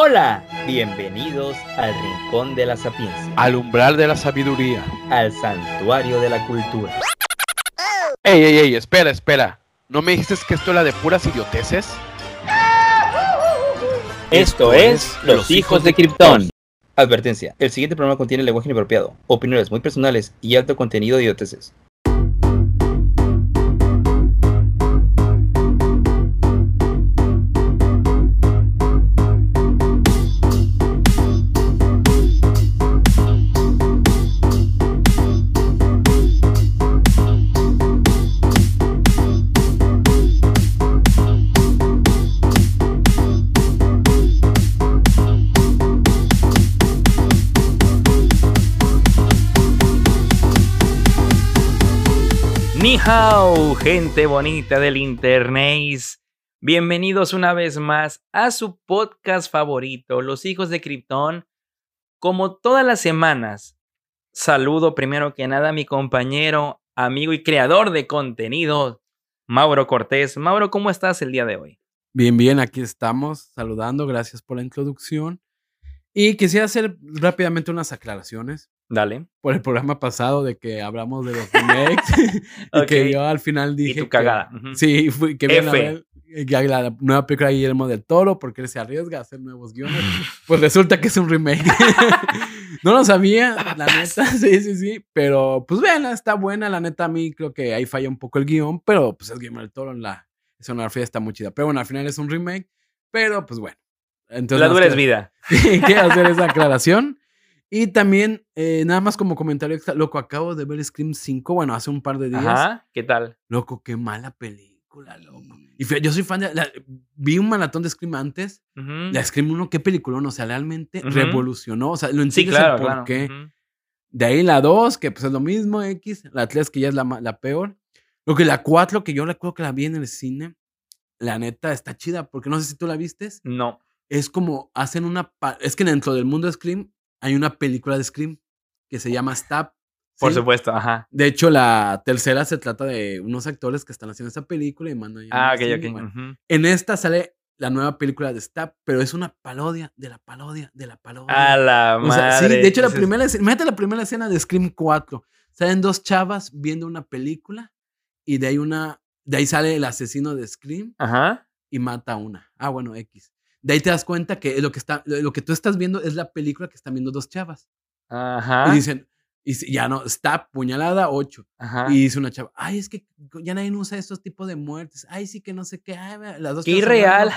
Hola, bienvenidos al Rincón de la Sapiencia, Al umbral de la sabiduría. al Santuario de la Cultura. Ey, ey, ey, espera, espera. ¿No me dijiste que esto era de puras idioteces? Esto es Los Hijos de Krypton. Advertencia, el siguiente programa contiene lenguaje inapropiado, opiniones muy personales y alto contenido de idioteces. Gente bonita del internet. Bienvenidos una vez más a su podcast favorito, Los Hijos de Krypton. Como todas las semanas, saludo primero que nada a mi compañero, amigo y creador de contenido, Mauro Cortés. Mauro, ¿cómo estás el día de hoy? Bien, bien, aquí estamos saludando, gracias por la introducción. Y quisiera hacer rápidamente unas aclaraciones Dale. por el programa pasado de que hablamos de los remakes y Ok. que yo al final Y dije tu que- cagada. ujú. sí, fui, que viene a F. ver eh, ya la nueva película de Guillermo del Toro porque él se arriesga a hacer nuevos guiones. Pues resulta que es un remake. no lo sabía, la neta, sí, sí, sí, pero pues vean, está buena, la neta a mí creo que ahí falla un poco el guion, pero pues es Guillermo del Toro, la escenografía está muy chida. Pero bueno, al final es un remake, pero pues bueno. Entonces, La dura es vida. Sí, quiero hacer esa aclaración. Y también, eh, nada más como comentario extra, loco, acabo de ver Scream 5, bueno, hace un par de días. Ajá, ¿qué tal? Loco, qué mala película, loco. Y fíjate, yo soy fan de... la- vi un maratón de Scream antes. Ujú. La Scream 1, qué peliculón, o sea, realmente Ujú. revolucionó, o sea, lo Sí, entiendes claro, el por claro. qué. ujú. De ahí la 2, que pues es lo mismo, X. La 3, que ya es la, la peor. Lo que la 4, que yo recuerdo que la vi en el cine, la neta está chida, porque no sé si tú la vistes. No. Es como hacen una. Es que dentro del mundo de Scream hay una película de Scream que se llama Stab. Por supuesto, ajá. De hecho, la tercera se trata de unos actores que están haciendo esa película y mandan. Ah, ok, cine, ok. bueno. En esta sale la nueva película de Stab, pero es una parodia de la parodia de la parodia. A la O sea, madre. sí, de hecho, la primera escena, imagínate la primera escena de Scream 4. Salen dos chavas viendo una película y de ahí una. De ahí sale el asesino de Scream Ajá. y mata a una. Ah, bueno, X. De ahí te das cuenta que lo que, está, lo que tú estás viendo es la película que están viendo dos chavas. Ajá. Y dicen, y ya no, está puñalada 8. Ajá. Y dice una chava, ay, es que ya nadie usa estos tipos de muertes. Ay, sí que no sé qué. Ay, las dos Qué irreal.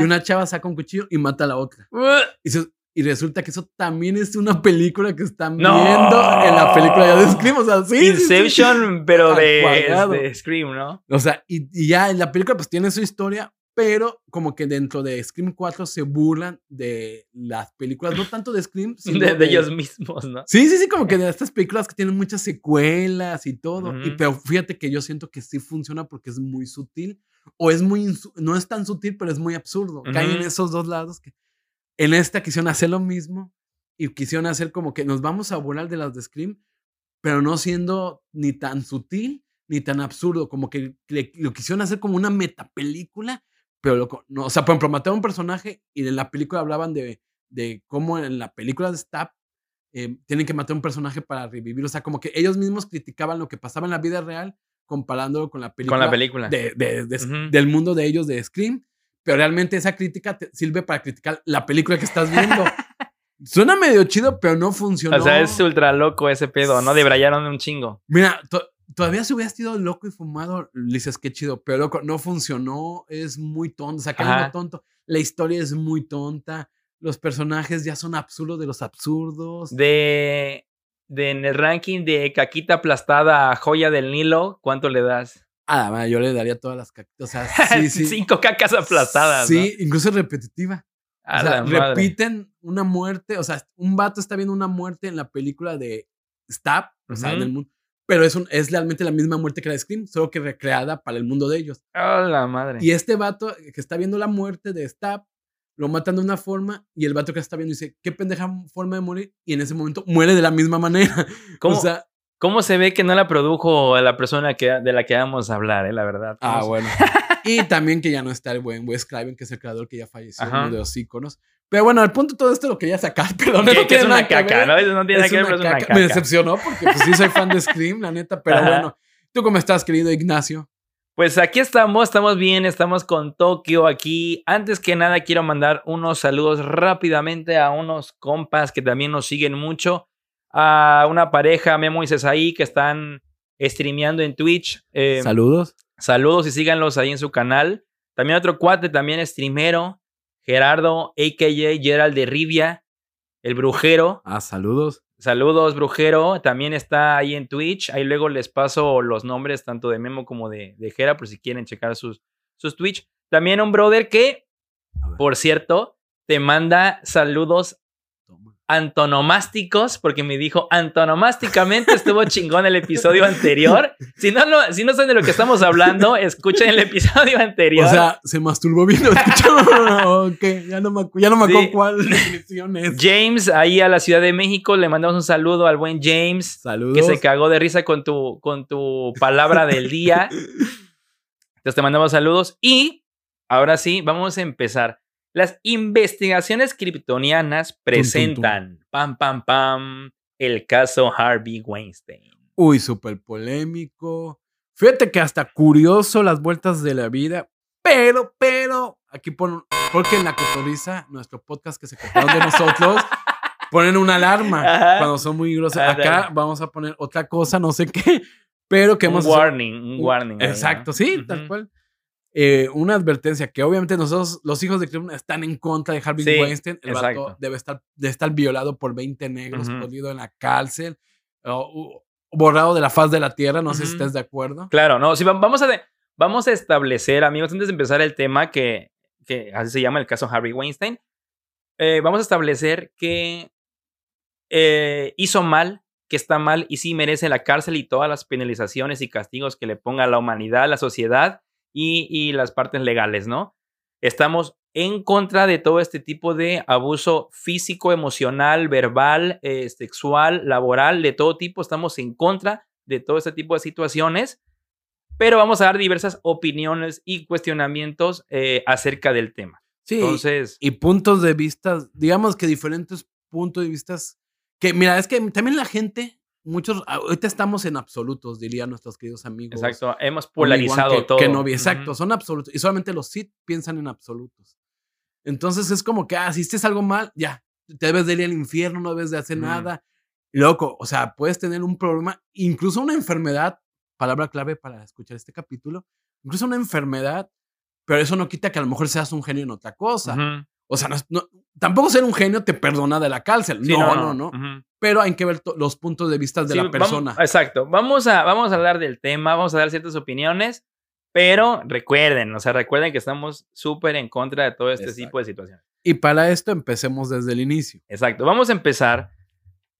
Y una chava saca un cuchillo y mata a la otra. Y, se- y resulta que eso también es una película que están ¡No! viendo en la película ya de Scream. O sea, sí, sí, sí. Inception, pero de, de Scream, ¿no? O sea, y, y ya en la película pues tiene su historia, pero como que dentro de Scream 4 se burlan de las películas, no tanto de Scream, sino De, de ellos mismos, ¿no? Sí, sí, sí, como que de estas películas que tienen muchas secuelas y todo. y, Ujú. pero fíjate que yo siento que sí funciona porque es muy sutil. O es muy, no es tan sutil, pero es muy absurdo. Caen en esos dos lados que en esta quisieron hacer lo mismo y quisieron hacer como que nos vamos a burlar de las de Scream, pero no siendo ni tan sutil ni tan absurdo. Como que le- lo quisieron hacer como una metapelícula, pero loco, no, o sea, por ejemplo, a un personaje y en la película hablaban de, de cómo en la película de Stab eh, tienen que matar a un personaje para revivir. O sea, como que ellos mismos criticaban lo que pasaba en la vida real comparándolo con la película, Con la película. de- de- del mundo de ellos de Scream. Pero realmente esa crítica te sirve para criticar la película que estás viendo. Suena medio chido, pero no funcionó. O sea, es ultra loco ese pedo, ¿no? Debrayaron un chingo. Mira, todavía si hubieras sido loco y fumado, dices qué chido, pero loco, no funcionó, es muy tonto, Ajá. tonto. La historia es muy tonta, los personajes ya son absurdos de los absurdos. De, de en el ranking de caquita aplastada a joya del Nilo, ¿cuánto le das? Ah, man, yo le daría todas las caquitas, o sea, sí, sí. Cinco cacas aplastadas. ¿no? Sí, incluso repetitiva. O sea, repiten una muerte, o sea, un vato está viendo una muerte en la película de Stab, o sea, en el mundo, pero es, un, es realmente la misma muerte que la de Scream, solo que recreada para el mundo de ellos. A la madre. Y este vato que está viendo la muerte de Stab, lo matan de una forma y el vato que está viendo dice, qué pendeja forma de morir. Y en ese momento muere de la misma manera. ¿Cómo, O sea, cómo se ve que no la produjo la persona que, de la que vamos a hablar, eh? La verdad. ah, ¿Cómo se- bueno. y también que ya no está el buen Wes Craven, que es el creador que ya falleció, Ajá. uno de los íconos. Pero bueno, al punto de todo esto lo quería sacar, perdón. Que, no que tiene es una caca. ¿no? Eso no tiene nada que ver, pero es una caca. caca. Me decepcionó porque pues, sí soy fan de Scream, la neta, pero Ajá. bueno. ¿Tú cómo estás, querido Ignacio? Pues aquí estamos, estamos bien, estamos con Tokio aquí. Antes que nada quiero mandar unos saludos rápidamente a unos compas que también nos siguen mucho. A una pareja, Memo y Cesaí, que están streameando en Twitch. Eh, Saludos. Saludos y síganlos ahí en su canal. También otro cuate, también streamero, Gerardo, a.k.a. Gerald de Rivia, el brujero. Ah, saludos. Saludos, brujero. También está ahí en Twitch. Ahí luego les paso los nombres tanto de Memo como de, de Jera, por si quieren checar sus, sus Twitch. También un brother que, por cierto, te manda saludos. Antonomásticos, porque me dijo antonomásticamente estuvo chingón el episodio anterior. Si no, lo- si no saben de lo que estamos hablando, escuchen el episodio anterior. O sea, se masturbó bien. ¿lo escucharon? ok, ya no me, ya no me acuerdo Sí. cuál definición es. James, ahí a la Ciudad de México, le mandamos un saludo al buen James. Saludos. que se cagó de risa con tu, con tu palabra del día. Entonces te mandamos saludos y ahora sí, vamos a empezar. Las investigaciones kryptonianas presentan, pam, pam, pam, el caso Harvey Weinstein. Uy, súper polémico. Fíjate que hasta curioso las vueltas de la vida. Pero, pero, aquí ponen, porque en la cotoriza, nuestro podcast que se copiaron de nosotros, ponen una alarma Ajá. cuando son muy grosos. Acá vamos a poner otra cosa, no sé qué, pero que Un hemos warning, un warning. ahí, ¿no? Exacto, sí, tal cual. Eh, una advertencia que obviamente nosotros, los hijos de Cleveland, están en contra de Harvey Sí, Weinstein. El vato exacto. debe estar, debe estar violado por 20 negros, podido en la cárcel, o- borrado de la faz de la tierra. No sé si Ujú. estés de acuerdo. Claro, no, va- vamos a, vamos a establecer, amigos, antes de empezar el tema que, que así se llama el caso Harvey Weinstein, eh, vamos a establecer que eh, hizo mal, que está mal y sí merece la cárcel y todas las penalizaciones y castigos que le ponga la humanidad, la sociedad y, y las partes legales, ¿no? Estamos en contra de todo este tipo de abuso físico, emocional, verbal, eh, sexual, laboral, de todo tipo. Estamos en contra de todo este tipo de situaciones, pero vamos a dar diversas opiniones y cuestionamientos eh, acerca del tema. Sí. Entonces, y puntos de vista, digamos que diferentes puntos de vista. Que mira, es que también la gente, muchos, ahorita estamos en absolutos, dirían nuestros queridos amigos. exacto, hemos polarizado que, todo. Que no vi, exacto, Ujú. son absolutos. Y solamente los Sith piensan en absolutos. Entonces es como que, ah, si hiciste algo mal, ya, te debes de ir al infierno, no debes de hacer nada. Loco, o sea, puedes tener un problema, incluso una enfermedad, palabra clave para escuchar este capítulo, incluso una enfermedad, pero eso no quita que a lo mejor seas un genio en otra cosa. O sea, no tampoco ser un genio te perdona de la cárcel. Sí, no, no, no. Pero hay que ver los puntos de vista de Sí, la vamos- persona. exacto. Vamos a, vamos a hablar del tema, vamos a dar ciertas opiniones, pero recuerden, o sea, recuerden que estamos súper en contra de todo este Exacto. tipo de situaciones. Y para esto empecemos desde el inicio. Exacto. Vamos a empezar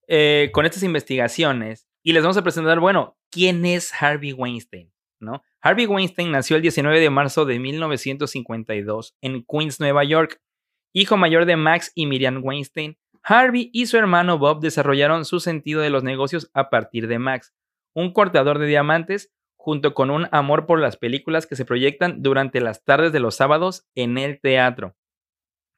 eh, con estas investigaciones y les vamos a presentar, bueno, ¿quién es Harvey Weinstein? ¿No? Harvey Weinstein nació el 19 de marzo de 1952 en Queens, Nueva York. Hijo mayor de Max y Miriam Weinstein, Harvey y su hermano Bob desarrollaron su sentido de los negocios a partir de Max, un cortador de diamantes, junto con un amor por las películas que se proyectan durante las tardes de los sábados en el teatro.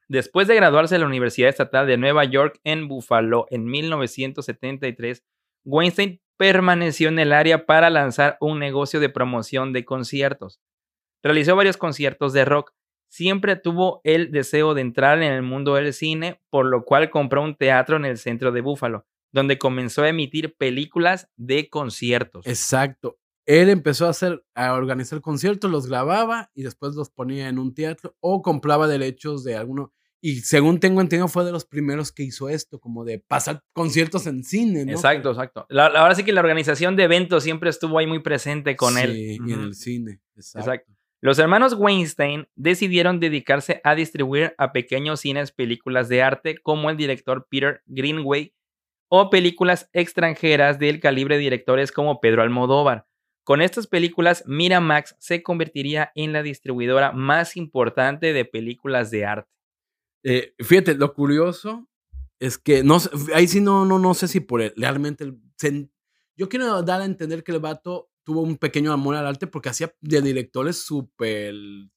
Después de graduarse de la Universidad Estatal de Nueva York en Buffalo en 1973, Weinstein permaneció en el área para lanzar un negocio de promoción de conciertos. Realizó varios conciertos de rock. Siempre tuvo el deseo de entrar en el mundo del cine, por lo cual compró un teatro en el centro de Buffalo, donde comenzó a emitir películas de conciertos. Exacto. Él empezó a hacer, a organizar conciertos, los grababa y después los ponía en un teatro o compraba derechos de alguno. Y según tengo entendido, fue de los primeros que hizo esto, como de pasar conciertos en cine, ¿no? Exacto, exacto. La- la- ahora sí que la organización de eventos siempre estuvo ahí muy presente con él. Sí, y en el cine. Exacto. Exacto. Los hermanos Weinstein decidieron dedicarse a distribuir a pequeños cines películas de arte como el director Peter Greenway o películas extranjeras del calibre de directores como Pedro Almodóvar. Con estas películas, Miramax se convertiría en la distribuidora más importante de películas de arte. Eh, fíjate, lo curioso es que no ahí sí no, no, no sé si por realmente yo quiero dar a entender que el vato tuvo un pequeño amor al arte porque hacía de directores súper, él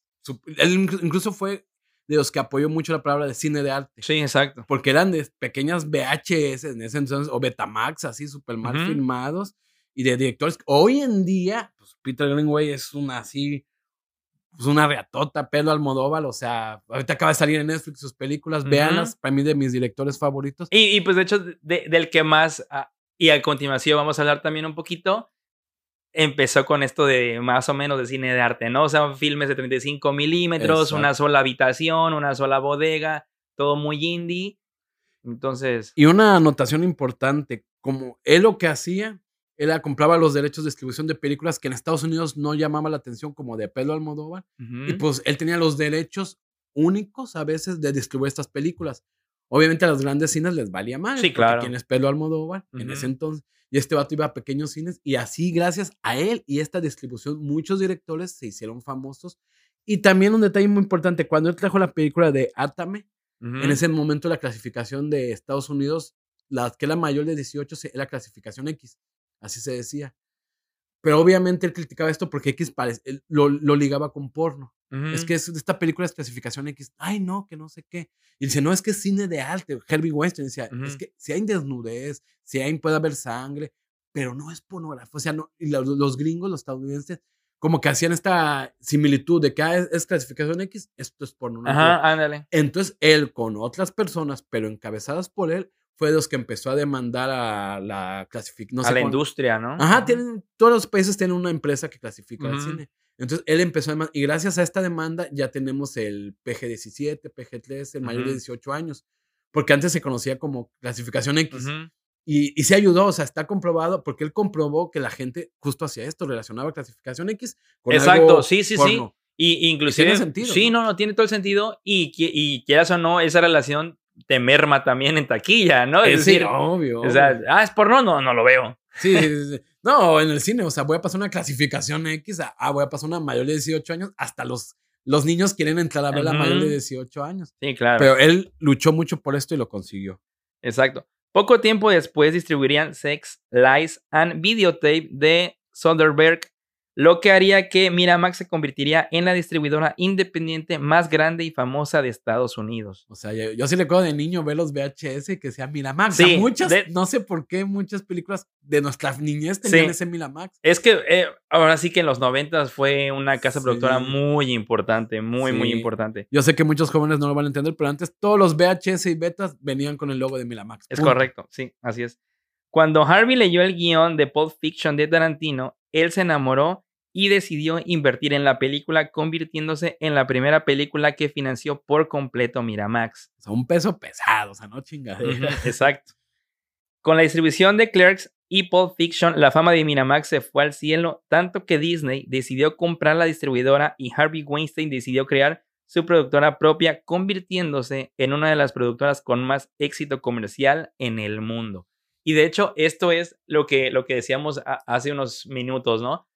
inclu- incluso fue de los que apoyó mucho la palabra de cine de arte. Sí, exacto. Porque eran de pequeñas VHS en ese entonces, o Betamax, así súper mal Ujú. filmados, y de directores. Hoy en día, pues Peter Greenway es una así, pues una reatota, Pedro Almodóvar, o sea, ahorita acaba de salir en Netflix sus películas, véanlas, para mí de mis directores favoritos. Y, y, pues de hecho, de- del que más, ah, y a continuación vamos a hablar también un poquito, empezó con esto de más o menos de cine de arte, ¿no? O sea, filmes de 35 milímetros, una sola habitación, una sola bodega, todo muy indie. Entonces, Y una anotación importante, como él lo que hacía, él compraba los derechos de distribución de películas que en Estados Unidos no llamaba la atención, como de Pedro Almodóvar, y ujú, pues él tenía los derechos únicos a veces de distribuir estas películas. Obviamente a los grandes cines les valía mal. Sí, claro. ¿Quién es Pedro Almodóvar en ese entonces? Y este vato iba a pequeños cines y así gracias a él y esta distribución muchos directores se hicieron famosos. Y también un detalle muy importante, cuando él trajo la película de Átame, ujú. en ese momento la clasificación de Estados Unidos, la que era mayor de 18, se- era clasificación X, así se decía. Pero obviamente él criticaba esto porque X parec- él lo, lo ligaba con porno. Es que es- esta película es clasificación X. Ay, no, que no sé qué. Y dice, no, es que es cine de arte. Herbie Weinstein decía, es que si hay desnudez, si hay, puede haber sangre, pero no es pornografía. O sea, no, y los, los gringos, los estadounidenses, como que hacían esta similitud de que ah, es, es clasificación X, esto es pornografía. Ajá, ándale. Entonces, él con otras personas, pero encabezadas por él, fue de los que empezó a demandar a la clasificación. No a sé la industria, ¿no? Ajá, tienen, todos los países tienen una empresa que clasifica el Ujú. cine. Entonces, él empezó a demandar, y gracias a esta demanda ya tenemos el PG-17, PG-13, el mayor de Ujú. 18 años, porque antes se conocía como clasificación X. Ujú. Y, y se ayudó, o sea, está comprobado, porque él comprobó que la gente justo hacía esto, relacionaba clasificación X con Exacto, algo sí, sí, sí. porno. Y inclusive, sentido, sí, ¿no? no, no, tiene todo el sentido. Y, y quieras o no, esa relación te merma también en taquilla, ¿no? Eh, Es sí, decir, obvio. o sea, ah, es porno, no, no lo veo. Sí, sí, sí, sí. No, en el cine, o sea, voy a pasar una clasificación X, a, ah, voy a pasar una mayor de 18 años, hasta los, los niños quieren entrar a ver la mayor de Ujú. 18 años. Sí, claro. Pero él luchó mucho por esto y lo consiguió. Exacto. Poco tiempo después distribuirían Sex, Lies and Videotape de Soderbergh, lo que haría que Miramax se convertiría en la distribuidora independiente más grande y famosa de Estados Unidos. O sea, yo, yo sí recuerdo de niño ver los VHS que sea Miramax. Sí, o sea, muchas, de- no sé por qué muchas películas de nuestra niñez tenían Sí. ese Miramax. Es que eh, ahora sí que en los noventas fue una casa productora muy importante, muy, muy importante. Yo sé que muchos jóvenes no lo van a entender, pero antes todos los VHS y betas venían con el logo de Miramax. Es punto. correcto, sí, así es. Cuando Harvey leyó el guion de Pulp Fiction de Tarantino, él se enamoró y decidió invertir en la película, convirtiéndose en la primera película que financió por completo Miramax. O sea, un peso pesado, o sea, no chingadera. Exacto. Con la distribución de Clerks y Pulp Fiction, la fama de Miramax se fue al cielo, tanto que Disney decidió comprar la distribuidora y Harvey Weinstein decidió crear su productora propia, convirtiéndose en una de las productoras con más éxito comercial en el mundo. Y de hecho, esto es lo que, lo que decíamos a- hace unos minutos, ¿no?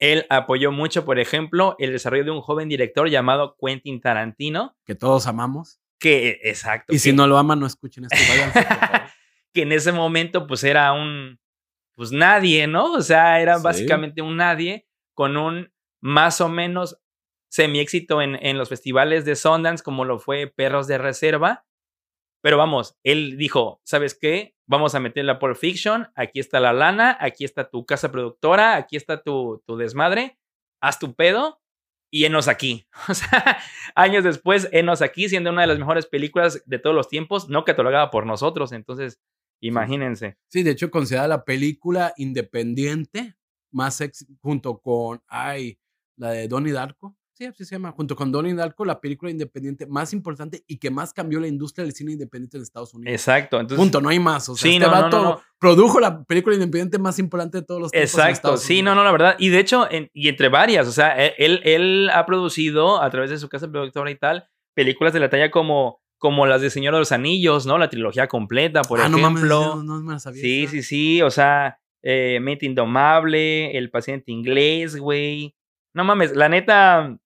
Él apoyó mucho, por ejemplo, el desarrollo de un joven director llamado Quentin Tarantino, que todos amamos. que, exacto, Y si no lo aman, no escuchen esto. que en ese momento pues era un, pues nadie, ¿no? O sea, era Sí. básicamente un nadie con un más o menos semi-éxito en, en los festivales de Sundance como lo fue Perros de Reserva. Pero vamos, él dijo, ¿sabes qué? Vamos a meterla por Fiction, aquí está la lana, aquí está tu casa productora, aquí está tu, tu desmadre, haz tu pedo y enos aquí. O sea, años después, enos aquí, siendo una de las mejores películas de todos los tiempos, no catalogada por nosotros. Entonces, imagínense. Sí, de hecho, considerada la película independiente más ex junto con, ay, la de Donnie Darko. Sí, así se llama. Junto con Donnie Darko, la película independiente más importante y que más cambió la industria del cine independiente en Estados Unidos. Exacto. Entonces, Punto, no hay más. O sea, Sí, este no, vato no, no. produjo la película independiente más importante de todos los tiempos. Exacto, sí, no, Unidos. no, la verdad. Y de hecho, en- y entre varias, o sea, e- él, él ha producido a través de su casa productora y tal, películas de la talla como, como las de Señor de los Anillos, ¿no? La trilogía completa, por ah, no mames, ejemplo. no, no me la sabía. sí, sí, sí, o sea, eh, Mente Indomable, El paciente inglés, güey. No mames, la neta,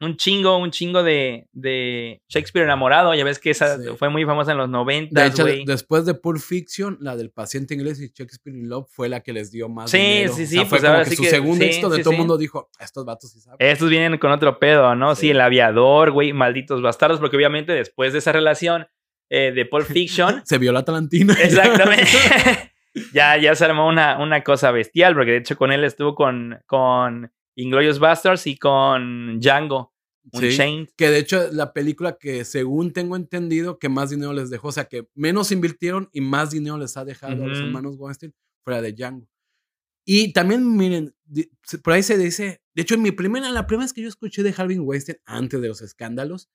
un chingo, un chingo de, de Shakespeare enamorado. Ya ves que esa Sí. fue muy famosa en los 90, De hecho, después de Pulp Fiction, la del paciente inglés y Shakespeare in Love fue la que les dio más Sí, dinero. sí, O sí, fue pues como que su que- segundo sí, éxito de sí, todo el mundo dijo, estos vatos sí saben. Estos vienen con otro pedo, ¿no? Sí, el aviador, güey, malditos bastardos, porque obviamente después de esa relación eh, de Pulp Fiction, Se vio la Talantina. exactamente, ya, ya se armó una, una cosa bestial, porque de hecho con él estuvo con, con Inglorious Bastards y con Django, un Sí. Chain. Que de hecho la película que según tengo entendido que más dinero les dejó, o sea que menos invirtieron y más dinero les ha dejado a los hermanos Weinstein fuera de Django. Y también miren, por ahí se dice, de hecho en mi primera, la primera vez que yo escuché de Harvey Weinstein antes de los escándalos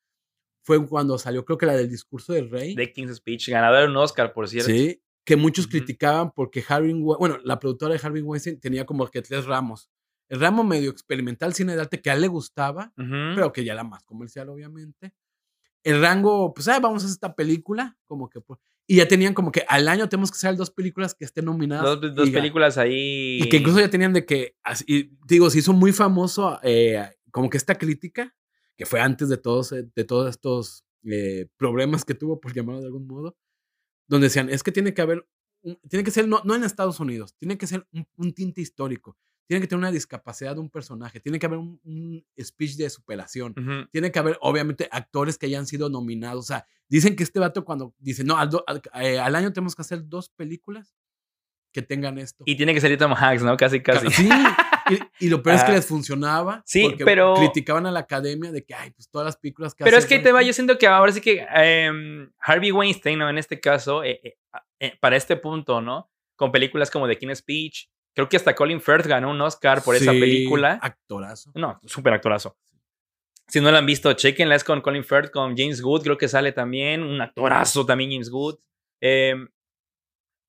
fue cuando salió creo que la del discurso del rey. de King's Speech, ganador de un Oscar, por cierto. Sí, que muchos Ujú. criticaban porque Harvey, bueno, la productora de Harvey Weinstein tenía como que tres ramos. El ramo medio experimental, cine de arte, que a él le gustaba, pero que ya era más comercial, obviamente. El rango, pues, ah, vamos a hacer esta película, como que, pues, y ya tenían como que al año tenemos que hacer dos películas que estén nominadas. dos, películas ahí. Y que incluso ya tenían de que, así- digo, se hizo muy famoso eh, como que esta crítica, que fue antes de todos, eh, de todos estos eh, problemas que tuvo, por llamarlo de algún modo, donde decían, es que tiene que haber, tiene que ser, no, no en Estados Unidos, tiene que ser un, un tinte histórico, tiene que tener una discapacidad de un personaje, tiene que haber un, un speech de superación, Ujú. tiene que haber, obviamente, actores que hayan sido nominados. O sea, dicen que este vato cuando dice, no, al, do- al- eh, al año tenemos que hacer dos películas que tengan esto. Y tiene que salir Tom Hanks, ¿no? Casi, casi. Sí, y, y lo peor es que Ajá. les funcionaba. Sí, porque pero- Criticaban a la academia de que, ay, pues todas las películas que Pero hace es que ahí te va, yo siento que ahora sí que em, Harvey Weinstein, ¿no? En este caso, eh, eh, eh, para este punto, ¿no? Con películas como The King's Speech, creo que hasta Colin Firth ganó un Oscar por esa película. Actorazo. No, súper actorazo. Si no la han visto, chequenla, es con Colin Firth, con James Good, creo que sale también, un actorazo también James Good. Em,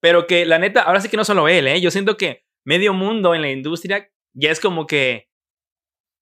pero que la neta, ahora sí que no solo él, ¿eh? Yo siento que medio mundo en la industria ya es como que,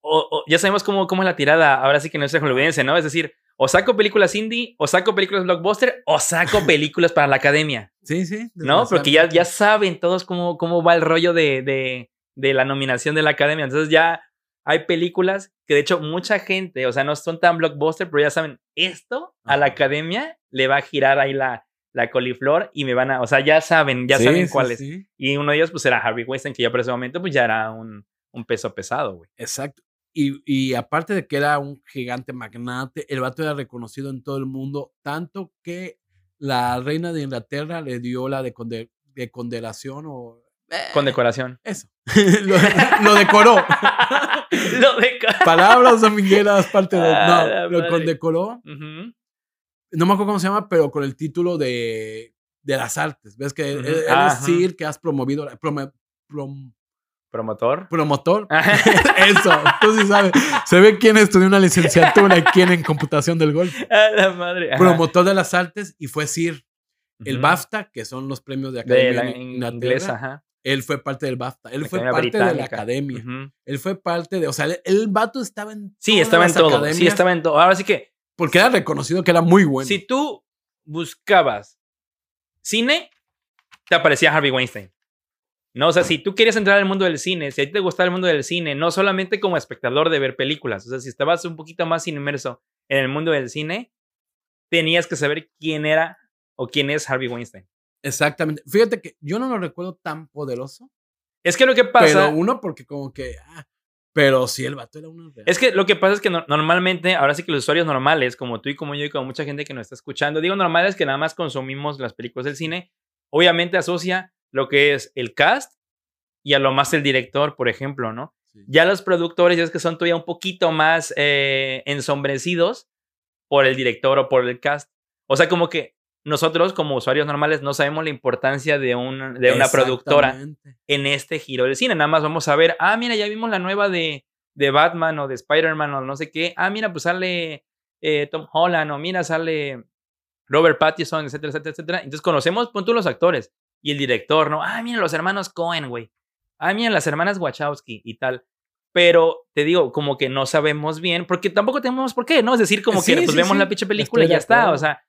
o- o ya sabemos cómo, cómo es la tirada, ahora sí que no es hollywoodense, ¿no? Es decir, o saco películas indie, o saco películas blockbuster, o saco películas para la academia. Sí, sí. ¿no? Porque ya, ya saben todos cómo, cómo va el rollo de, de, de la nominación de la academia. Entonces ya hay películas que de hecho mucha gente, o sea, no son tan blockbuster, pero ya saben, esto a la academia le va a girar ahí la, la coliflor y me van a, o sea, ya saben, ya Sí, saben sí, cuáles. sí. Y uno de ellos pues era Harvey Weinstein, que ya por ese momento pues ya era un, un peso pesado, güey. Exacto. Y, y aparte de que era un gigante magnate, el vato era reconocido en todo el mundo, tanto que la reina de Inglaterra le dio la de, conde- de condenación o... Con decoración. Eso. lo, lo decoró. Lo deco- Palabras domingueras, parte de... Ah, No, lo madre. condecoró. No me acuerdo cómo se llama, pero con el título de, de las artes. ¿Ves que él Ajá. es Sir que has promovido, prom- Promotor. promotor? Eso, tú sí sabes. Se ve quién estudió una licenciatura y quién en computación del golf. A la madre. ajá. Promotor de las artes y fue Sir. El. BAFTA, que son los premios de de academia la Inglaterra, ajá. él fue parte del BAFTA. Él La fue parte de la academia. Él fue parte de, o sea, el, el vato estaba en Sí, todas estaba en todo. Sí, estaba en todo. Ahora sí que, Porque era reconocido que era muy bueno. si tú buscabas cine, te aparecía Harvey Weinstein. No, o sea, si tú querías entrar al mundo del cine, si a ti te gustaba el mundo del cine, no solamente como espectador de ver películas, o sea, si estabas un poquito más inmerso en el mundo del cine, tenías que saber quién era o quién es Harvey Weinstein. Exactamente. Fíjate que yo no lo recuerdo tan poderoso. Es que lo que pasa, Pero uno, porque como que. ah, pero sí, el vato era uno real. Es que lo que pasa es que no- normalmente, ahora sí que los usuarios normales, como tú y como yo y como mucha gente que nos está escuchando, digo normales que nada más consumimos las películas del cine, obviamente asocia lo que es el cast y a lo más el director, por ejemplo, ¿no? Sí. Ya los productores ya es que son todavía un poquito más eh, ensombrecidos por el director o por el cast. O sea, como que nosotros como usuarios normales no sabemos la importancia de, un, de una productora en este giro del cine. Nada más vamos a ver, ah, mira, ya vimos la nueva de, de Batman o de Spider-Man o no sé qué. Ah, mira, pues sale eh, Tom Holland o mira, sale Robert Pattinson, etcétera, etcétera, etcétera. Entonces conocemos, pon tú los actores y el director, ¿no? Ah, mira, los hermanos Cohen, güey. Ah, mira, las hermanas Wachowski y tal. Pero te digo, como que no sabemos bien, porque tampoco tenemos por qué, ¿no? Es decir, como Sí, que pues vemos sí. la pinche película y Estoy ya está, o sea.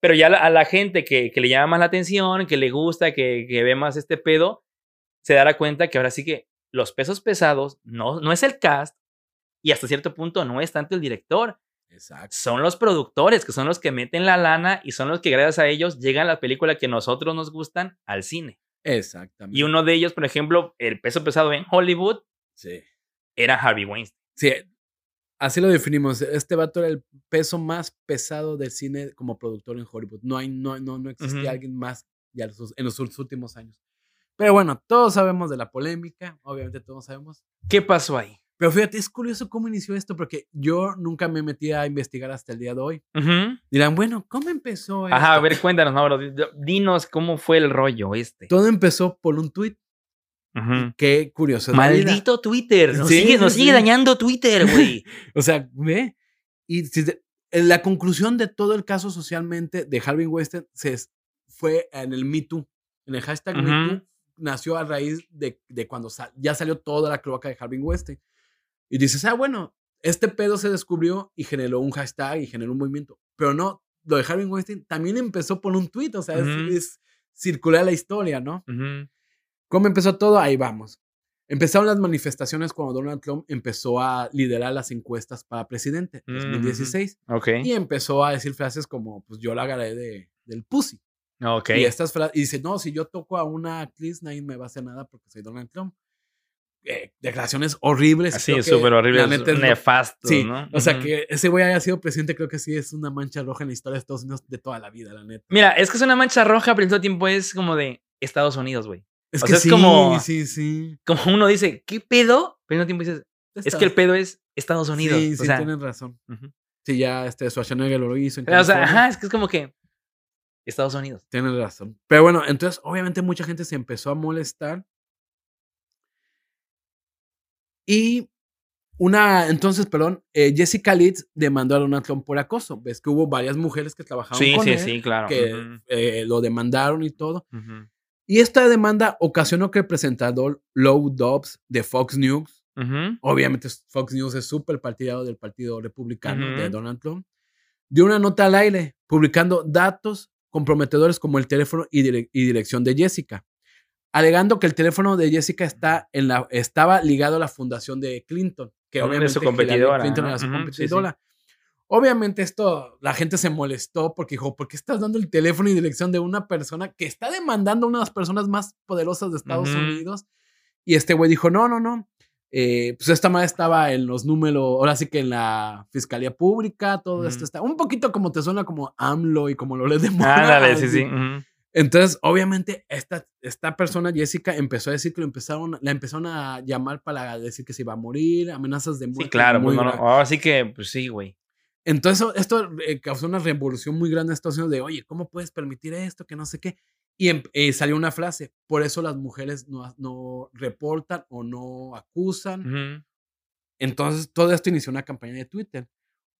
Pero ya la- a la gente que, que le llama más la atención, que le gusta, que, que ve más este pedo, se dará cuenta que ahora sí que los pesos pesados no, no es el cast y hasta cierto punto no es tanto el director, Exacto. son los productores, que son los que meten la lana y son los que gracias a ellos llegan la película que nosotros nos gustan al cine. Exactamente. Y uno de ellos, por ejemplo, el peso pesado en Hollywood Sí. era Harvey Weinstein. Sí. Así lo definimos. Este vato era el peso más pesado del cine como productor en Hollywood. No hay, no, no, no existía alguien más ya en los últimos años. Pero bueno, todos sabemos de la polémica. Obviamente todos sabemos. ¿Qué pasó ahí? Pero fíjate, es curioso cómo inició esto, porque yo nunca me metí a investigar hasta el día de hoy. Ujú. Dirán, bueno, ¿cómo empezó esto? Ajá, a ver, cuéntanos, Mauro. di- di- Dinos cómo fue el rollo este. Todo empezó por un tweet. Qué curioso. Maldito Twitter. Nos, Sí, sigue, nos sí, sigue dañando Twitter, güey. O sea, ve. Y si te- en la conclusión de todo el caso socialmente de Harvey Weinstein se, es- fue en el Me Too. En el hashtag Me Ujú. Too nació a raíz de, de cuando sal- ya salió toda la cloaca de Harvey Weinstein. Y dices, ah, bueno, este pedo se descubrió y generó un hashtag y generó un movimiento. Pero no, lo de Harvey Weinstein también empezó por un tweet. O sea, es- Ujú. es, circular la historia, ¿no? Ujú. ¿Cómo empezó todo? Ahí vamos. Empezaron las manifestaciones cuando Donald Trump empezó a liderar las encuestas para presidente en Mm, 2016 Ok. y empezó a decir frases como, pues yo la agarré de, del pussy. Ok. Y estas frases, y dice, no, si yo toco a una actriz, nadie me va a hacer nada porque soy Donald Trump. Eh, declaraciones horribles. Que súper la horrible. neta es lo- Nefasto, Sí, ¿no? o sea que ese güey haya sido presidente, creo que sí es una mancha roja en la historia de Estados Unidos de toda la vida, la neta. Mira, es que es una mancha roja, pero al mismo tiempo es como de Estados Unidos, güey. Es O que sea, es sí, como- sí, sí. Como uno dice, ¿qué pedo? Pero al mismo tiempo dices, es que el pedo es Estados Unidos. Sí, o sí, sea, tienen razón. Sí, ya este Schwarzenegger lo hizo. En o sea, ajá, es que es como que Estados Unidos. Tienes razón. Pero bueno, entonces obviamente mucha gente se empezó a molestar. Y una, entonces, perdón, eh, Jessica Litz demandó a Donald Trump por acoso. Ves que hubo varias mujeres que trabajaban Sí, con sí, él, sí, claro. que eh, lo demandaron y todo. Y esta demanda ocasionó que el presentador Low Dobbs de Fox News, ujú. obviamente Fox News es súper partidario del Partido Republicano de. Donald Trump, dio una nota al aire publicando datos comprometedores como el teléfono y, dire- y dirección de Jessica, alegando que el teléfono de Jessica está en la, estaba ligado a la fundación de Clinton, que obviamente su Hillary competidora, Clinton ¿no? era su Ujú, sí, sí. competidora. Obviamente esto, la gente se molestó porque dijo, ¿por qué estás dando el teléfono y dirección de una persona que está demandando a una de las personas más poderosas de Estados Ujú. Unidos? Y este güey dijo, no, no, no. eh, pues esta madre estaba en los números, ahora sí que en la Fiscalía Pública, todo esto Ujú. está un poquito como te suena como AMLO y como lo lees de Ándale, sí, sí. ujú. Entonces, obviamente, esta, esta persona, Jessica, empezó a decir que lo empezaron, la empezaron a llamar para decir que se iba a morir, amenazas de muerte. Sí, claro. muy Pues no, ahora sí que, pues sí, güey. Entonces, esto eh, causó una revolución muy grande en Estados Unidos de, oye, ¿cómo puedes permitir esto? Que no sé qué. Y em- eh, salió una frase, por eso las mujeres no, no reportan o no acusan. Ujú. Entonces, todo esto inició una campaña de Twitter.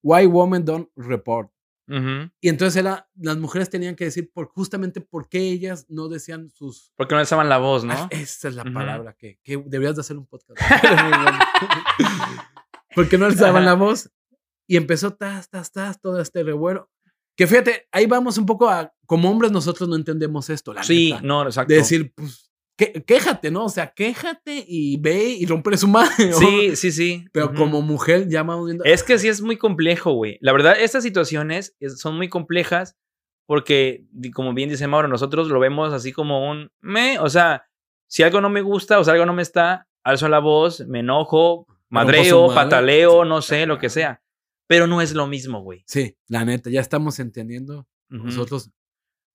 Why women don't report. Ujú. Y entonces era, las mujeres tenían que decir por, justamente por qué ellas no decían sus... Porque no alzaban la voz, Ah, ¿no? esa es la Ujú. palabra que, que deberías de hacer un podcast. Porque no alzaban la voz. Y empezó tas, tas, tas, todo este revuelo. Que fíjate, ahí vamos un poco a... Como hombres nosotros no entendemos esto, la Sí, neta. no, exacto. De decir, pues, que- quéjate, ¿no? O sea, quéjate y ve y rompe su madre. ¿no? Sí, sí, sí. Pero como mujer ya vamos viendo... Es que sí es muy complejo, güey. La verdad, estas situaciones es- son muy complejas porque, como bien dice Mauro, nosotros lo vemos así como un me, o sea, si algo no me gusta o si algo no me está, alzo la voz, me enojo, madreo, madre. pataleo, no sé, lo que sea. Pero no es lo mismo, güey. Sí, la neta, ya estamos entendiendo nosotros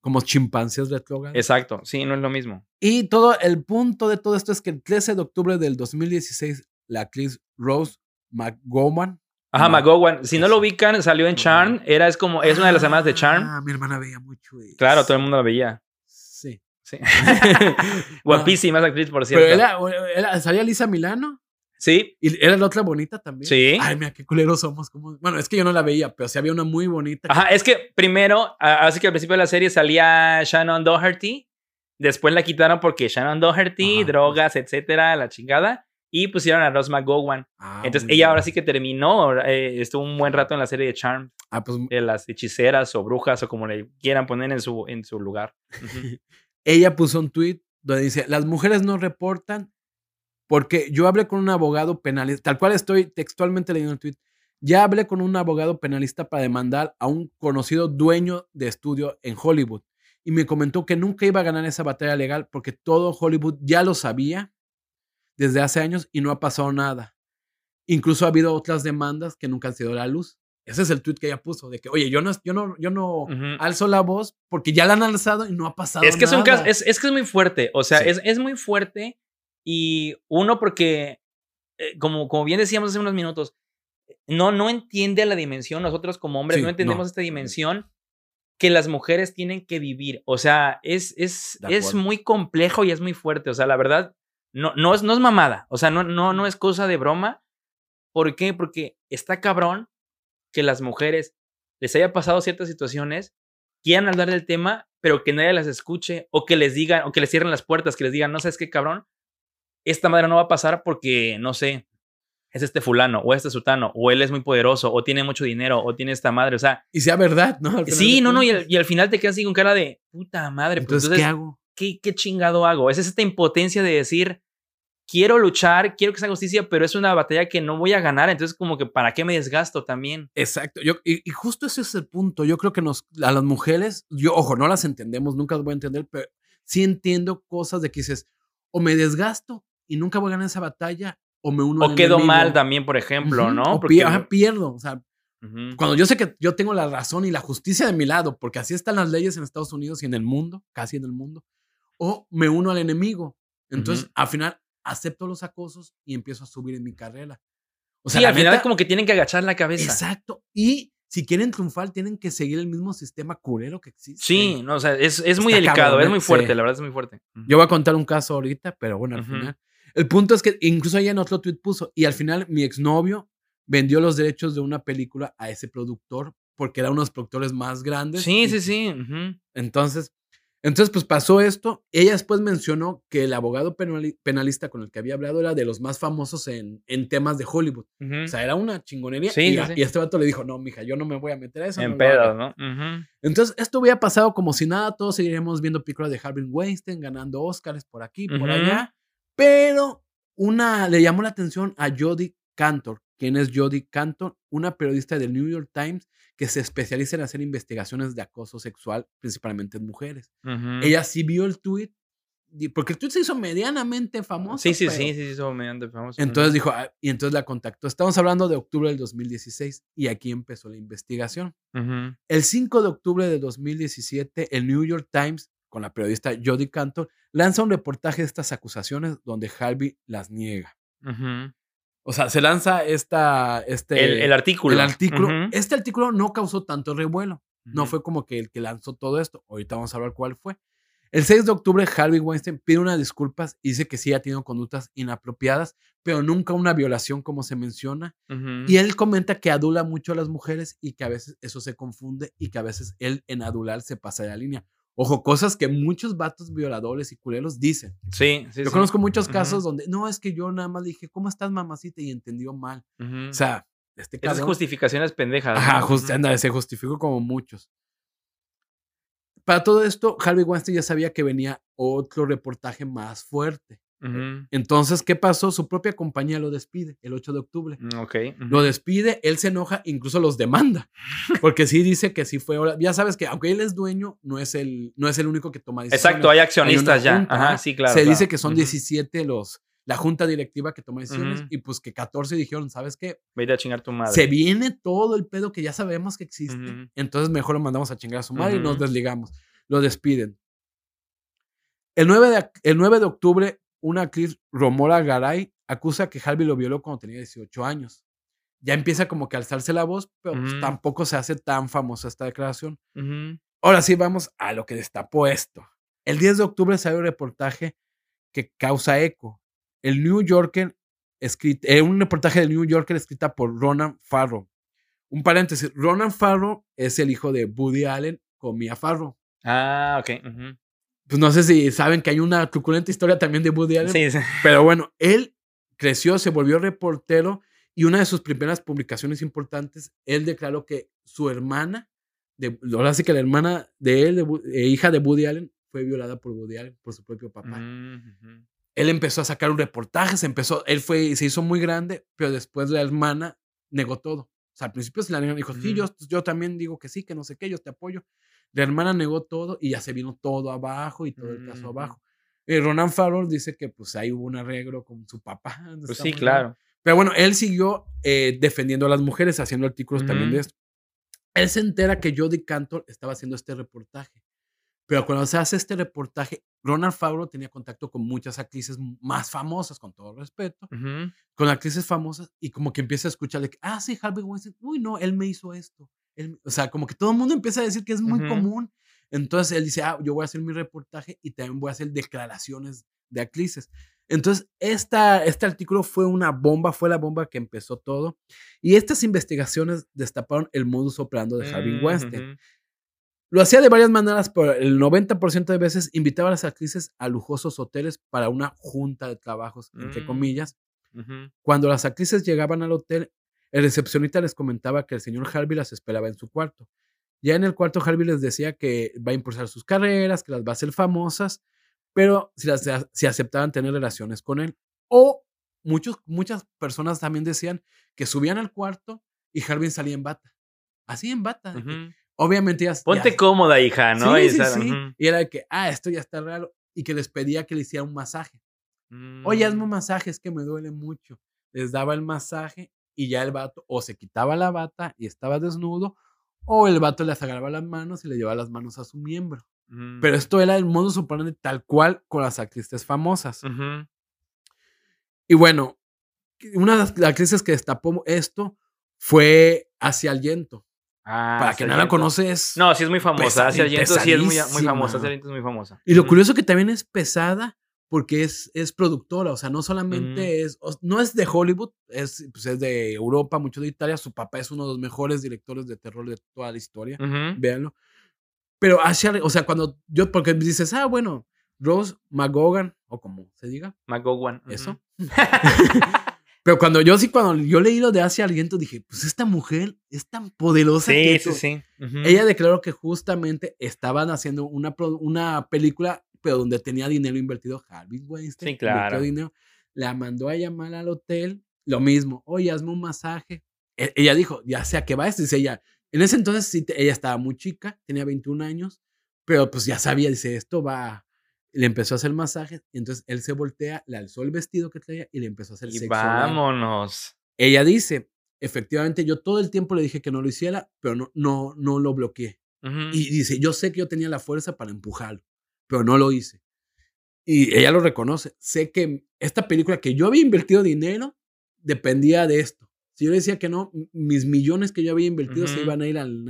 como chimpancés retrógrados. Exacto, sí, no es lo mismo. Y todo el punto de todo esto es que el 13 de octubre del 2016, la actriz Rose McGowan. Ajá, McGowan, si no lo ubican, salió en Charm, era es como, es una de las hermanas de Charm. Ah, mi hermana veía mucho eso. Claro, todo el mundo la veía. Sí. Sí. Guapísima esa actriz, por cierto. Pero era, era- salía Lisa Milano Sí, y era la otra bonita también. Sí. Ay, mira qué culeros somos. como- Bueno, es que yo no la veía, pero sí había una muy bonita. Ajá, es que primero, así que al principio de la serie salía Shannon Doherty, después la quitaron porque Shannon Doherty, Ajá. drogas, etcétera, la chingada, y pusieron a Rose McGowan. Ah, Entonces ella bien. ahora sí que terminó, eh, estuvo un buen rato en la serie de Charm, Ah, pues de las hechiceras o brujas o como le quieran poner en su, en su lugar. Ella puso un tweet donde dice, las mujeres no reportan Porque yo hablé con un abogado penalista, tal cual estoy textualmente leyendo el tweet. Ya hablé con un abogado penalista para demandar a un conocido dueño de estudio en Hollywood y me comentó que nunca iba a ganar esa batalla legal porque todo Hollywood ya lo sabía desde hace años y no ha pasado nada. Incluso ha habido otras demandas que nunca han sido a la luz. Ese es el tweet que ella puso, de que, oye, yo no, yo no, yo no alzo la voz porque ya la han alzado y no ha pasado es que nada. Es, un caso, es, es, que es muy fuerte, o sea, es, es, muy fuerte y uno porque, eh, como, como bien decíamos hace unos minutos, no, no entiende la dimensión, nosotros como hombres Sí, no entendemos no. esta dimensión que las mujeres tienen que vivir, o sea, es, es, es muy complejo y es muy fuerte, o sea, la verdad, no, no, es, no es mamada, o sea, no, no, no es cosa de broma. ¿Por qué? Porque está cabrón que las mujeres les haya pasado ciertas situaciones, quieran hablar del tema, pero que nadie las escuche o que les digan, o que les cierren las puertas, que les digan, no sabes qué cabrón, esta madre no va a pasar porque, no sé, es este fulano, o este sutano, o él es muy poderoso, o tiene mucho dinero, o tiene esta madre, o sea, Y sea verdad, ¿no? Sí, no, no, y al, cuentas. y al final te quedas así con cara de puta madre, pues, Entonces, ¿qué hago? ¿qué, qué chingado hago? Es esta impotencia de decir, quiero luchar, quiero que sea justicia, pero es una batalla que no voy a ganar, entonces como que ¿para qué me desgasto también? Exacto. Yo, y, y justo ese es el punto. Yo creo que nos, a las mujeres, yo, ojo, no las entendemos, nunca las voy a entender, pero sí entiendo cosas de que dices, o me desgasto y nunca voy a ganar esa batalla, o me uno O quedo mal también, por ejemplo, Ujú, ¿no? O Porque- ajá, pierdo. O sea, Ujú. cuando yo sé que yo tengo la razón y la justicia de mi lado, porque así están las leyes en Estados Unidos y en el mundo, casi en el mundo, o me uno al enemigo. Entonces, Ujú. al final, acepto los acosos y empiezo a subir en mi carrera. O sea, sí, la al final neta- como que tienen que agachar la cabeza. Exacto. Y si quieren triunfar, tienen que seguir el mismo sistema culero que existe. Sí, no, o sea, es, es muy delicado, cabrón, es ¿eh? muy fuerte, Sí. la verdad es muy fuerte. Yo voy a contar un caso ahorita, pero bueno, al final. El punto es que incluso ella en otro tweet puso, y al final mi exnovio vendió los derechos de una película a ese productor porque era uno de los productores más grandes. Sí, y sí, sí. Entonces, entonces, pues pasó esto. Ella después mencionó que el abogado penali- penalista con el que había hablado era de los más famosos en, en temas de Hollywood. O sea, era una chingonería. Sí, y, sí, a- sí. y este vato le dijo, no, mija, yo no me voy a meter a eso. en no lo hagas". pedos, ¿no? Entonces, esto hubiera pasado como si nada, todos seguiríamos viendo películas de Harvey Weinstein ganando Oscars por aquí, por allá. Pero una le llamó la atención a Jodie Cantor. ¿Quién es Jodie Cantor? Una periodista del New York Times que se especializa en hacer investigaciones de acoso sexual, principalmente en mujeres. Ujú. Ella sí vio el tweet, porque el tweet se hizo medianamente famoso. Sí, sí, pero- sí, sí, sí, son mediante famosos. Entonces dijo, ah, y entonces la contactó. Estamos hablando de octubre del 2016 y aquí empezó la investigación. Ujú. El 5 de octubre de 2017, el New York Times, con la periodista Jodie Cantor, lanza un reportaje de estas acusaciones donde Harvey las niega. O sea, se lanza esta, este, El, el artículo. el artículo. Este artículo no causó tanto revuelo. No fue como que el que lanzó todo esto. Ahorita vamos a hablar cuál fue. El 6 de octubre, Harvey Weinstein pide unas disculpas y dice que sí ha tenido conductas inapropiadas, pero nunca una violación como se menciona. Y él comenta que adula mucho a las mujeres y que a veces eso se confunde y que a veces él en adular se pasa de la línea. Ojo, cosas que muchos vatos violadores y culeros dicen. Sí, sí, Yo sí. conozco muchos casos donde, no, es que yo nada más dije, ¿cómo estás, mamacita? Y entendió mal. O sea, este Esas cabrón. justificaciones pendejas. Ajá, ¿no? just- Ujú. ándale, se justificó como muchos. Para todo esto, Harvey Weinstein ya sabía que venía otro reportaje más fuerte. Entonces, ¿qué pasó? Su propia compañía lo despide el 8 de octubre. Mm, Ok. ujú. Lo despide, él se enoja, incluso los demanda. Porque sí dice que sí fue. Ya sabes que aunque él es dueño, no es el, no es el único que toma decisiones. Exacto, hay accionistas ya. junta, Ajá, sí, claro. se claro. dice que son Ujú. 17 los, la junta directiva que toma decisiones y pues que 14 dijeron, ¿sabes qué? Vete a chingar tu madre. Se viene todo el pedo que ya sabemos que existe. Entonces mejor lo mandamos a chingar a su madre y nos desligamos. Lo despiden. El 9 de, el 9 de octubre, una actriz, Romora Garay, acusa que Harvey lo violó cuando tenía 18 años. Ya empieza como que a alzarse la voz, pero pues Ujú. tampoco se hace tan famosa esta declaración. Ujú. Ahora sí, vamos a lo que destapó esto. El 10 de octubre salió un reportaje que causa eco. El New Yorker, escrit- eh, un reportaje del New Yorker escrita por Ronan Farrow. Un paréntesis, Ronan Farrow es el hijo de Woody Allen con Mia Farrow. Ah, ok. ujú. Pues no sé si saben que hay una truculenta historia también de Woody Allen. Sí, sí. Pero bueno, él creció, se volvió reportero y una de sus primeras publicaciones importantes, él declaró que su hermana, de, ahora sí que la hermana de él, de eh, hija de Woody Allen, fue violada por Woody Allen, por su propio papá. Mm, él empezó a sacar un reportaje, se empezó, él fue, se hizo muy grande, pero después la hermana negó todo. O sea, al principio se la negó, dijo, sí, yo, yo también digo que sí, que no sé qué, yo te apoyo. La hermana negó todo y ya se vino todo abajo y todo el caso Ujú. abajo. Eh, Ronan Farrow dice que pues ahí hubo un arreglo con su papá. Pues está sí, claro. Pero bueno, él siguió eh, defendiendo a las mujeres, haciendo artículos también de esto. Él se entera que Jodie Cantor estaba haciendo este reportaje. Pero cuando se hace este reportaje, Ronald Favreau tenía contacto con muchas actrices más famosas, con todo respeto, Ujú. con actrices famosas, y como que empieza a escucharle, ah, sí, Harvey Weinstein, uy, no, él me hizo esto. Él- o sea, como que todo el mundo empieza a decir que es muy común. Entonces él dice, ah, yo voy a hacer mi reportaje y también voy a hacer declaraciones de actrices. Entonces, esta, este artículo fue una bomba, fue la bomba que empezó todo. Y estas investigaciones destaparon el modus operandi de Harvey Mm, Weinstein. Lo hacía de varias maneras, pero el 90% de veces invitaba a las actrices a lujosos hoteles para una junta de trabajos, entre Mm. comillas. Ujú. Cuando las actrices llegaban al hotel, el recepcionista les comentaba que el señor Harvey las esperaba en su cuarto. Ya en el cuarto, Harvey les decía que va a impulsar sus carreras, que las va a hacer famosas, pero si, las, si aceptaban tener relaciones con él. O muchos, muchas personas también decían que subían al cuarto y Harvey salía en bata. Así en bata. Obviamente ya. Ponte ya- cómoda, hija, ¿no? Sí, Y sí. Y era de que, ah, esto ya está raro. Y que les pedía que le hiciera un masaje. Oye, hazme un Mm. masaje, es que me duele mucho. Les daba el masaje y ya el vato o se quitaba la bata y estaba desnudo, o el vato les agarraba las manos y le llevaba las manos a su miembro. Mm. Pero esto era el modo operandi tal cual con las actrices famosas. Ujú. Y bueno, una de las actrices que destapó esto fue Asia Argento. Ah, Para quien no la Argento. conoce es... No, sí es muy famosa. Asia Argento sí es muy, muy famosa. Argento es muy famosa. Y lo curioso que también es pesada porque es, es productora, o sea, no solamente es, o- no es de Hollywood, es, pues es de Europa, mucho de Italia, su papá es uno de los mejores directores de terror de toda la historia, véanlo. Pero Asha, o sea, cuando yo, porque dices, ah, bueno, Rose McGogan, o como se diga, McGowan. eso. Pero cuando yo sí, cuando yo leí lo de Asia Aliento, dije, pues esta mujer es tan poderosa sí, que sí, sí. Ujú. ella declaró que justamente estaban haciendo una, una película, pero donde tenía dinero invertido Harvey Weinstein. Sí, claro. dinero, la mandó a llamar al hotel, lo mismo, oye, hazme un masaje. E- ella dijo, ya sea que va esto, dice ella. En ese entonces sí, ella estaba muy chica, tenía 21 años, pero pues ya sabía, dice, esto va. Le empezó a hacer masajes, y entonces él se voltea, le alzó el vestido que traía y le empezó a hacer Y sexo oral. vámonos. Ella dice, efectivamente, yo todo el tiempo le dije que no lo hiciera, pero no, no, no lo bloqueé. Y dice, yo sé que yo tenía la fuerza para empujarlo, pero no lo hice. Y ella lo reconoce. Sé que esta película que yo había invertido dinero dependía de esto. Si yo le decía que no, mis millones que yo había invertido se iban a ir al.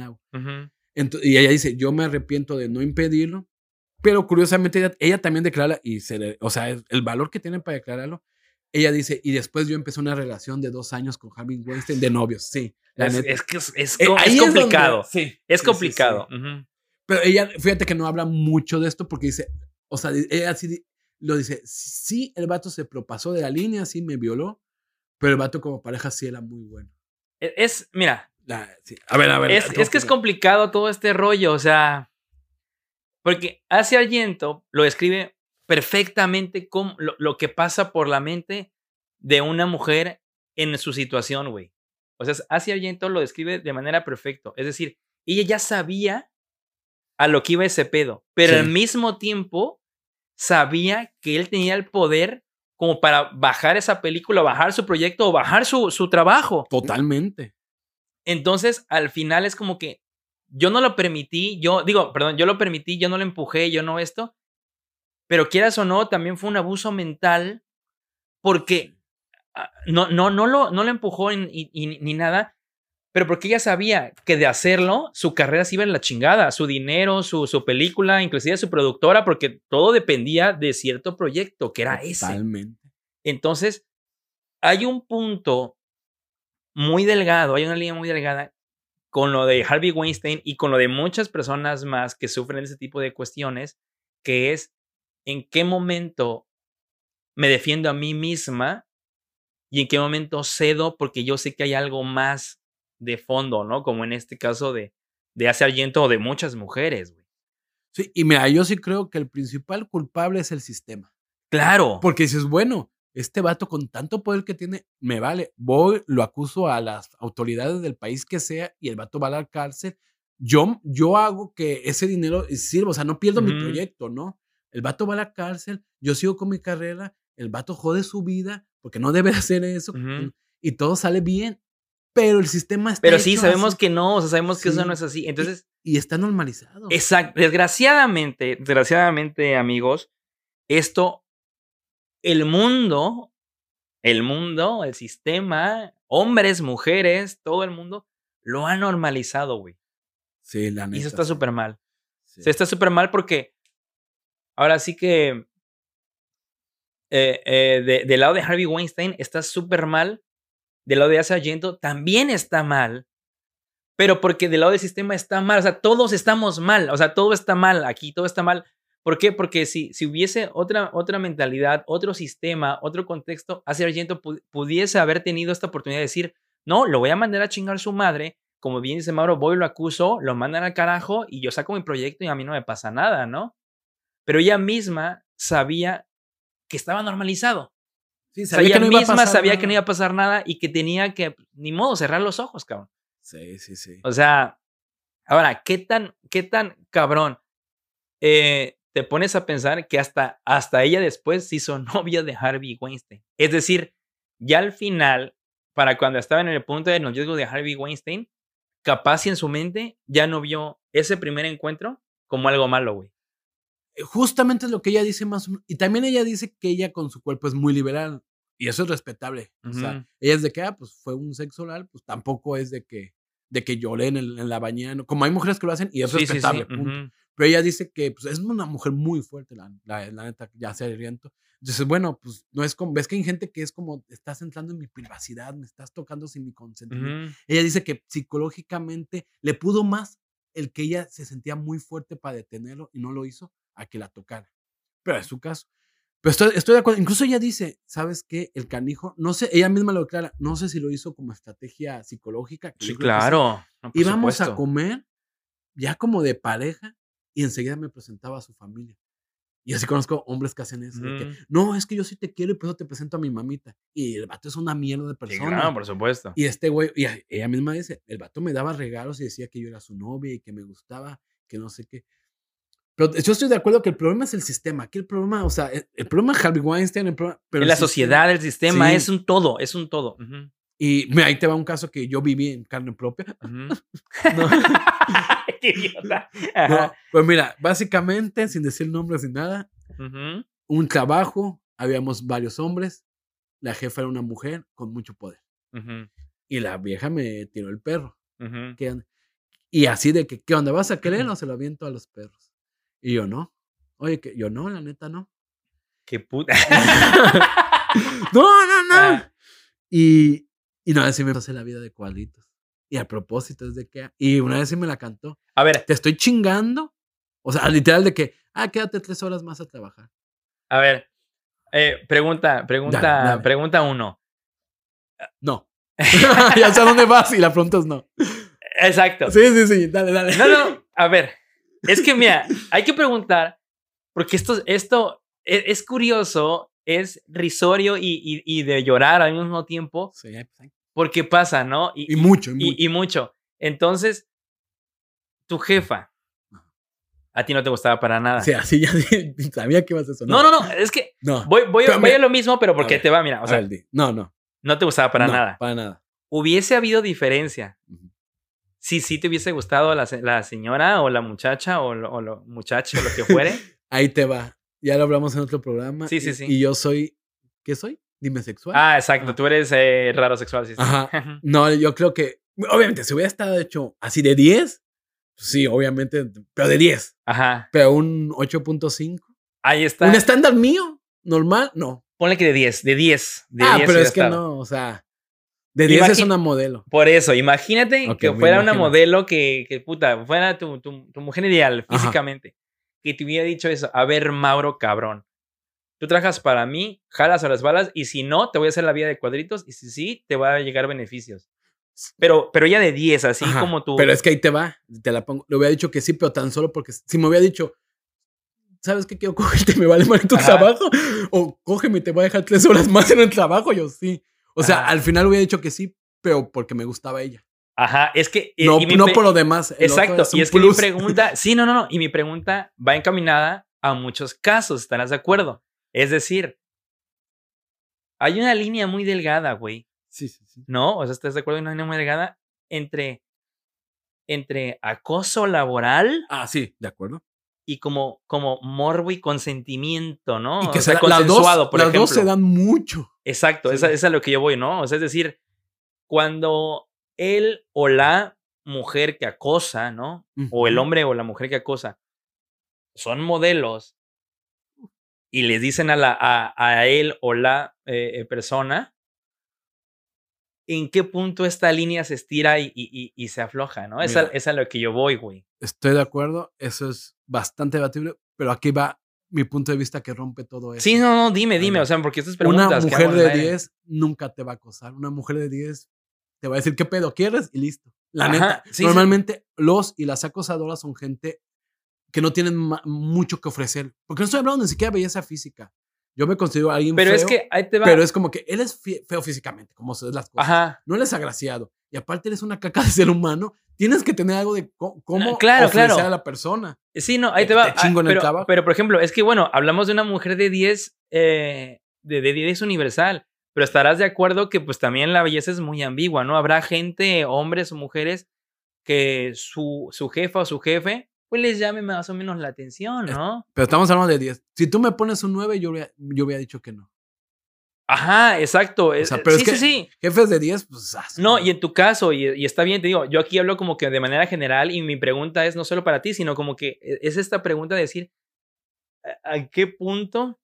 Ento- y ella dice, yo me arrepiento de no impedirlo, pero curiosamente ella, ella también declara, y se le- o sea, el, el valor que tiene para declararlo, ella dice, y después yo empecé una relación de dos años con Harvey Weinstein de novios, sí. la Es, neta. es que es, es Eh, es donde- complicado. sí, Es sí, complicado. sí. Pero ella, fíjate que no habla mucho de esto porque dice, o sea, ella sí lo dice, sí, el vato se propasó de la línea, sí me violó, pero el vato como pareja sí era muy bueno. E- Es, mira, La- sí. A ver, a ver. es, ¿qué es que es complicado todo este rollo, o sea, porque Asia Argento lo describe perfectamente como lo, lo que pasa por la mente de una mujer en su situación, güey. O sea, Asia Argento lo describe de manera perfecta. Es decir, ella ya sabía a lo que iba ese pedo, pero Sí. al mismo tiempo sabía que él tenía el poder como para bajar esa película, bajar su proyecto o bajar su, su trabajo. Totalmente. Entonces, al final es como que yo no lo permití, yo digo, perdón, yo lo permití, yo no lo empujé, yo no esto, pero quieras o no, también fue un abuso mental porque ah, no, no, no, lo, no lo empujó en- y- y ni nada, pero porque ella sabía que de hacerlo, su carrera se iba en la chingada, su dinero, su, su película, inclusive su productora, porque todo dependía de cierto proyecto, que era ese. Totalmente. Entonces, hay un punto muy delgado, hay una línea muy delgada con lo de Harvey Weinstein y con lo de muchas personas más que sufren ese tipo de cuestiones, que es en qué momento me defiendo a mí misma y en qué momento cedo porque yo sé que hay algo más de fondo, ¿no? Como en este caso de, de Asia Argento o de muchas mujeres, güey. Sí, y mira, yo sí creo que el principal culpable es el sistema. Claro. Porque dices, bueno, este vato con tanto poder que tiene, me vale. Voy, lo acuso a las autoridades del país que sea y el vato va a la cárcel. Yo, yo hago que ese dinero sirva, o sea, no pierdo mi proyecto, ¿no? El vato va a la cárcel, yo sigo con mi carrera, el vato jode su vida porque no debe hacer eso y todo sale bien. Pero el sistema está Pero sí, sabemos así que no, o sea, sabemos que eso no es así. Entonces, y está normalizado. exacto. Desgraciadamente, desgraciadamente, amigos, esto, el mundo, el mundo, el sistema, hombres, mujeres, todo el mundo, lo ha normalizado, güey. Sí, la Y neta. eso está súper mal. sí. O sea, está súper mal porque ahora sí que eh, eh, de- del lado de Harvey Weinstein está súper mal. Del lado de Asa Argento también está mal. Pero porque del lado del sistema está mal. O sea, todos estamos mal. O sea, todo está mal aquí, todo está mal. ¿Por qué? Porque si, si hubiese otra, otra mentalidad, otro sistema, otro contexto, Asa Argento pu- pudiese haber tenido esta oportunidad de decir, no, lo voy a mandar a chingar su madre. Como bien dice Mauro, voy, lo acuso, lo mandan al carajo y yo saco mi proyecto y a mí no me pasa nada, ¿no? Pero ella misma sabía que estaba normalizado. Sí, O sea, sabía ella que no iba a misma pasar sabía que no iba a pasar nada y que tenía que, ni modo, cerrar los ojos, cabrón. Sí, sí, sí. O sea, ahora, ¿qué tan, qué tan cabrón? eh, te pones a pensar que hasta, hasta ella después se hizo novia de Harvey Weinstein. Es decir, ya al final, para cuando estaba en el punto de noviazgo de Harvey Weinstein, capaz y en su mente ya no vio ese primer encuentro como algo malo, güey. Eh, Justamente es lo que ella dice más o menos. Y también ella dice que ella con su cuerpo es muy liberal. Y eso es respetable. O sea, ella es de que, ah, pues fue un sexo oral, pues tampoco es de que, de que lloré en, el- en la bañera. ¿no? Como hay mujeres que lo hacen y es Sí, sí, sí, respetable. Pero ella dice que pues, es una mujer muy fuerte, la, la, la neta, ya se riento. Entonces, bueno, pues no es como, ves que hay gente que es como, estás entrando en mi privacidad, me estás tocando sin mi consentimiento. Ella dice que psicológicamente le pudo más el que ella se sentía muy fuerte para detenerlo y no lo hizo a que la tocara. Pero es su caso. Pero estoy, estoy de acuerdo. Incluso ella dice, ¿sabes qué? El canijo, no sé, ella misma lo declara, no sé si lo hizo como estrategia psicológica. que Sí, sí. claro. no, por Íbamos a comer ya como de pareja y enseguida me presentaba a su familia. Y así conozco hombres que hacen eso. de que, Ujú. no, es que yo sí te quiero y por eso te presento a mi mamita. Y el vato es una mierda de Sí, persona. claro, por supuesto. Y este güey, y ella misma dice, el vato me daba regalos y decía que yo era su novia y que me gustaba, que no sé qué. Pero yo estoy de acuerdo que el problema es el sistema. Aquí el problema, o sea, el, el problema es Harvey Weinstein, el problema, pero En el la sistema- sociedad, el sistema, Sí. es un todo, es un todo. Ujú, Y mira, ahí te va un caso que yo viví en carne propia. ujú. No. Qué idiota. No, pues mira, básicamente, sin decir nombres ni nada, Ujú, un trabajo, habíamos varios hombres, la jefa era una mujer con mucho poder. Y la vieja me tiró el perro. Y así de que, ¿qué onda? ¿Vas a querer o se lo aviento a los perros? Y yo no. Oye, que yo no, la neta no. Qué puta. No, no, no. Ah, Y, y una vez sí me pasé la vida de cuadritos. Y a propósito es de que, y una vez sí me la cantó. A ver, Te estoy chingando. O sea, literal de que, ah, quédate tres horas más a trabajar. a ver. Eh, pregunta, pregunta, Dale, dale. pregunta uno. No. ya sé a dónde vas y la pregunta es no. Exacto. Sí, sí, sí, dale, dale. No, no, a ver. Es que mira, hay que preguntar, porque esto, esto e- es, curioso, es risorio y, y- y de llorar al mismo tiempo, Sí, pues, porque pasa, ¿no? y mucho, y mucho. y- y mucho. Entonces, tu jefa, a ti no te gustaba para nada. O sea, así ya sabía que ibas a eso. no, no, no, es que No. voy, voy, voy a lo mismo, pero porque te va, mira, o A sea, ver, no, no. no te gustaba para no, nada. Para nada. Hubiese habido diferencia Ujú. Si sí te hubiese gustado la, la señora o la muchacha o lo, o lo muchacho, lo que fuere. Ahí te va. Ya lo hablamos en otro programa. Sí, sí, y- sí. Y yo soy. ¿Qué soy? Dime sexual. Ah, exacto. Tú eres eh, raro sexual, sí. sí. Ajá. No, yo creo que. Obviamente, si hubiera estado hecho así de 10, pues sí, obviamente. Pero de 10. Ajá. Pero un 8.5. Ahí está. ¿Un estándar mío? ¿Normal? No. Ponle que de 10, de 10. De ah, 10 pero es que estado. no, o sea. De 10 es una modelo. Por eso, imagínate que fuera una modelo que, que, puta, fuera tu, tu, tu mujer ideal Ajá. físicamente. Que te hubiera dicho eso. A ver, Mauro, cabrón. Tú trabajas para mí, jalas a las balas y si no, te voy a hacer la vida de cuadritos y si sí, te va a llegar beneficios. Pero, pero ya de 10, así Ajá, como tú. Pero es que ahí te va. Te la pongo. Le hubiera dicho que sí, pero tan solo porque si me hubiera dicho ¿sabes qué? Quiero cogerte, me vale mal tu Ajá. trabajo. O cógeme, te voy a dejar tres horas más en el trabajo. Yo sí. O sea, Ajá. al final hubiera dicho que sí, pero porque me gustaba ella. Ajá, es que... eh, No, y por lo demás. Exacto, un y es que mi pregunta, sí, no, no, no, y mi pregunta va encaminada a muchos casos, ¿estarás de acuerdo? Es decir, hay una línea muy delgada, güey, Sí, sí, sí. ¿no? O sea, ¿estás de acuerdo? Hay una línea muy delgada entre, entre acoso laboral Ah, sí, de acuerdo. Y como, como morbo y consentimiento, ¿no? y que o sea, da- las dos, consensuado, por las ejemplo. dos se dan mucho. Exacto, Sí. esa, esa es a lo que yo voy, ¿no? O sea, es decir, cuando él o la mujer que acosa, ¿no? O el hombre o la mujer que acosa son modelos y les dicen a, la, a, a él o la eh, eh, persona en qué punto esta línea se estira y, y- y- y se afloja, ¿no? Esa es a lo que yo voy, güey. Estoy de acuerdo. Eso es bastante debatible. Pero aquí va mi punto de vista que rompe todo eso. Sí, no, no, dime, dime, o sea, porque estas Una preguntas que mujer de aire- 10 nunca te va a acosar. Una mujer de 10 te va a decir qué pedo quieres y listo. La Ajá, neta. sí, sí. normalmente los y las acosadoras son gente que no tienen mucho que ofrecer. Porque no estoy hablando ni siquiera de belleza física. Yo me considero alguien Pero feo. es que ahí te va. Pero es como que él es feo físicamente, como ven las cosas. Ajá. No él es agraciado. Y aparte eres una caca de ser humano. Tienes que tener algo de cómo claro, ofrecer claro. a la persona. Sí, no, ahí Te- te va. te chingo Ah, en el pero, trabajo. pero, por ejemplo, es que, bueno, hablamos de una mujer de 10, eh, de, de 10 universal, pero estarás de acuerdo que pues también la belleza es muy ambigua, ¿no? Habrá gente, hombres o mujeres, que su, su jefa o su jefe, pues les llame más o menos la atención, ¿no? Pero estamos hablando de 10. Si tú me pones un 9, yo hubiera, yo hubiera dicho que no. Ajá, exacto. eh, sea, eh, pero sí, es que- sí, sí. Jefes de 10, pues. ah, No, y en tu caso, y, y está bien, te digo, yo aquí hablo como que de manera general y mi pregunta es no solo para ti, sino como que e- es esta pregunta de decir, ¿a, a qué punto?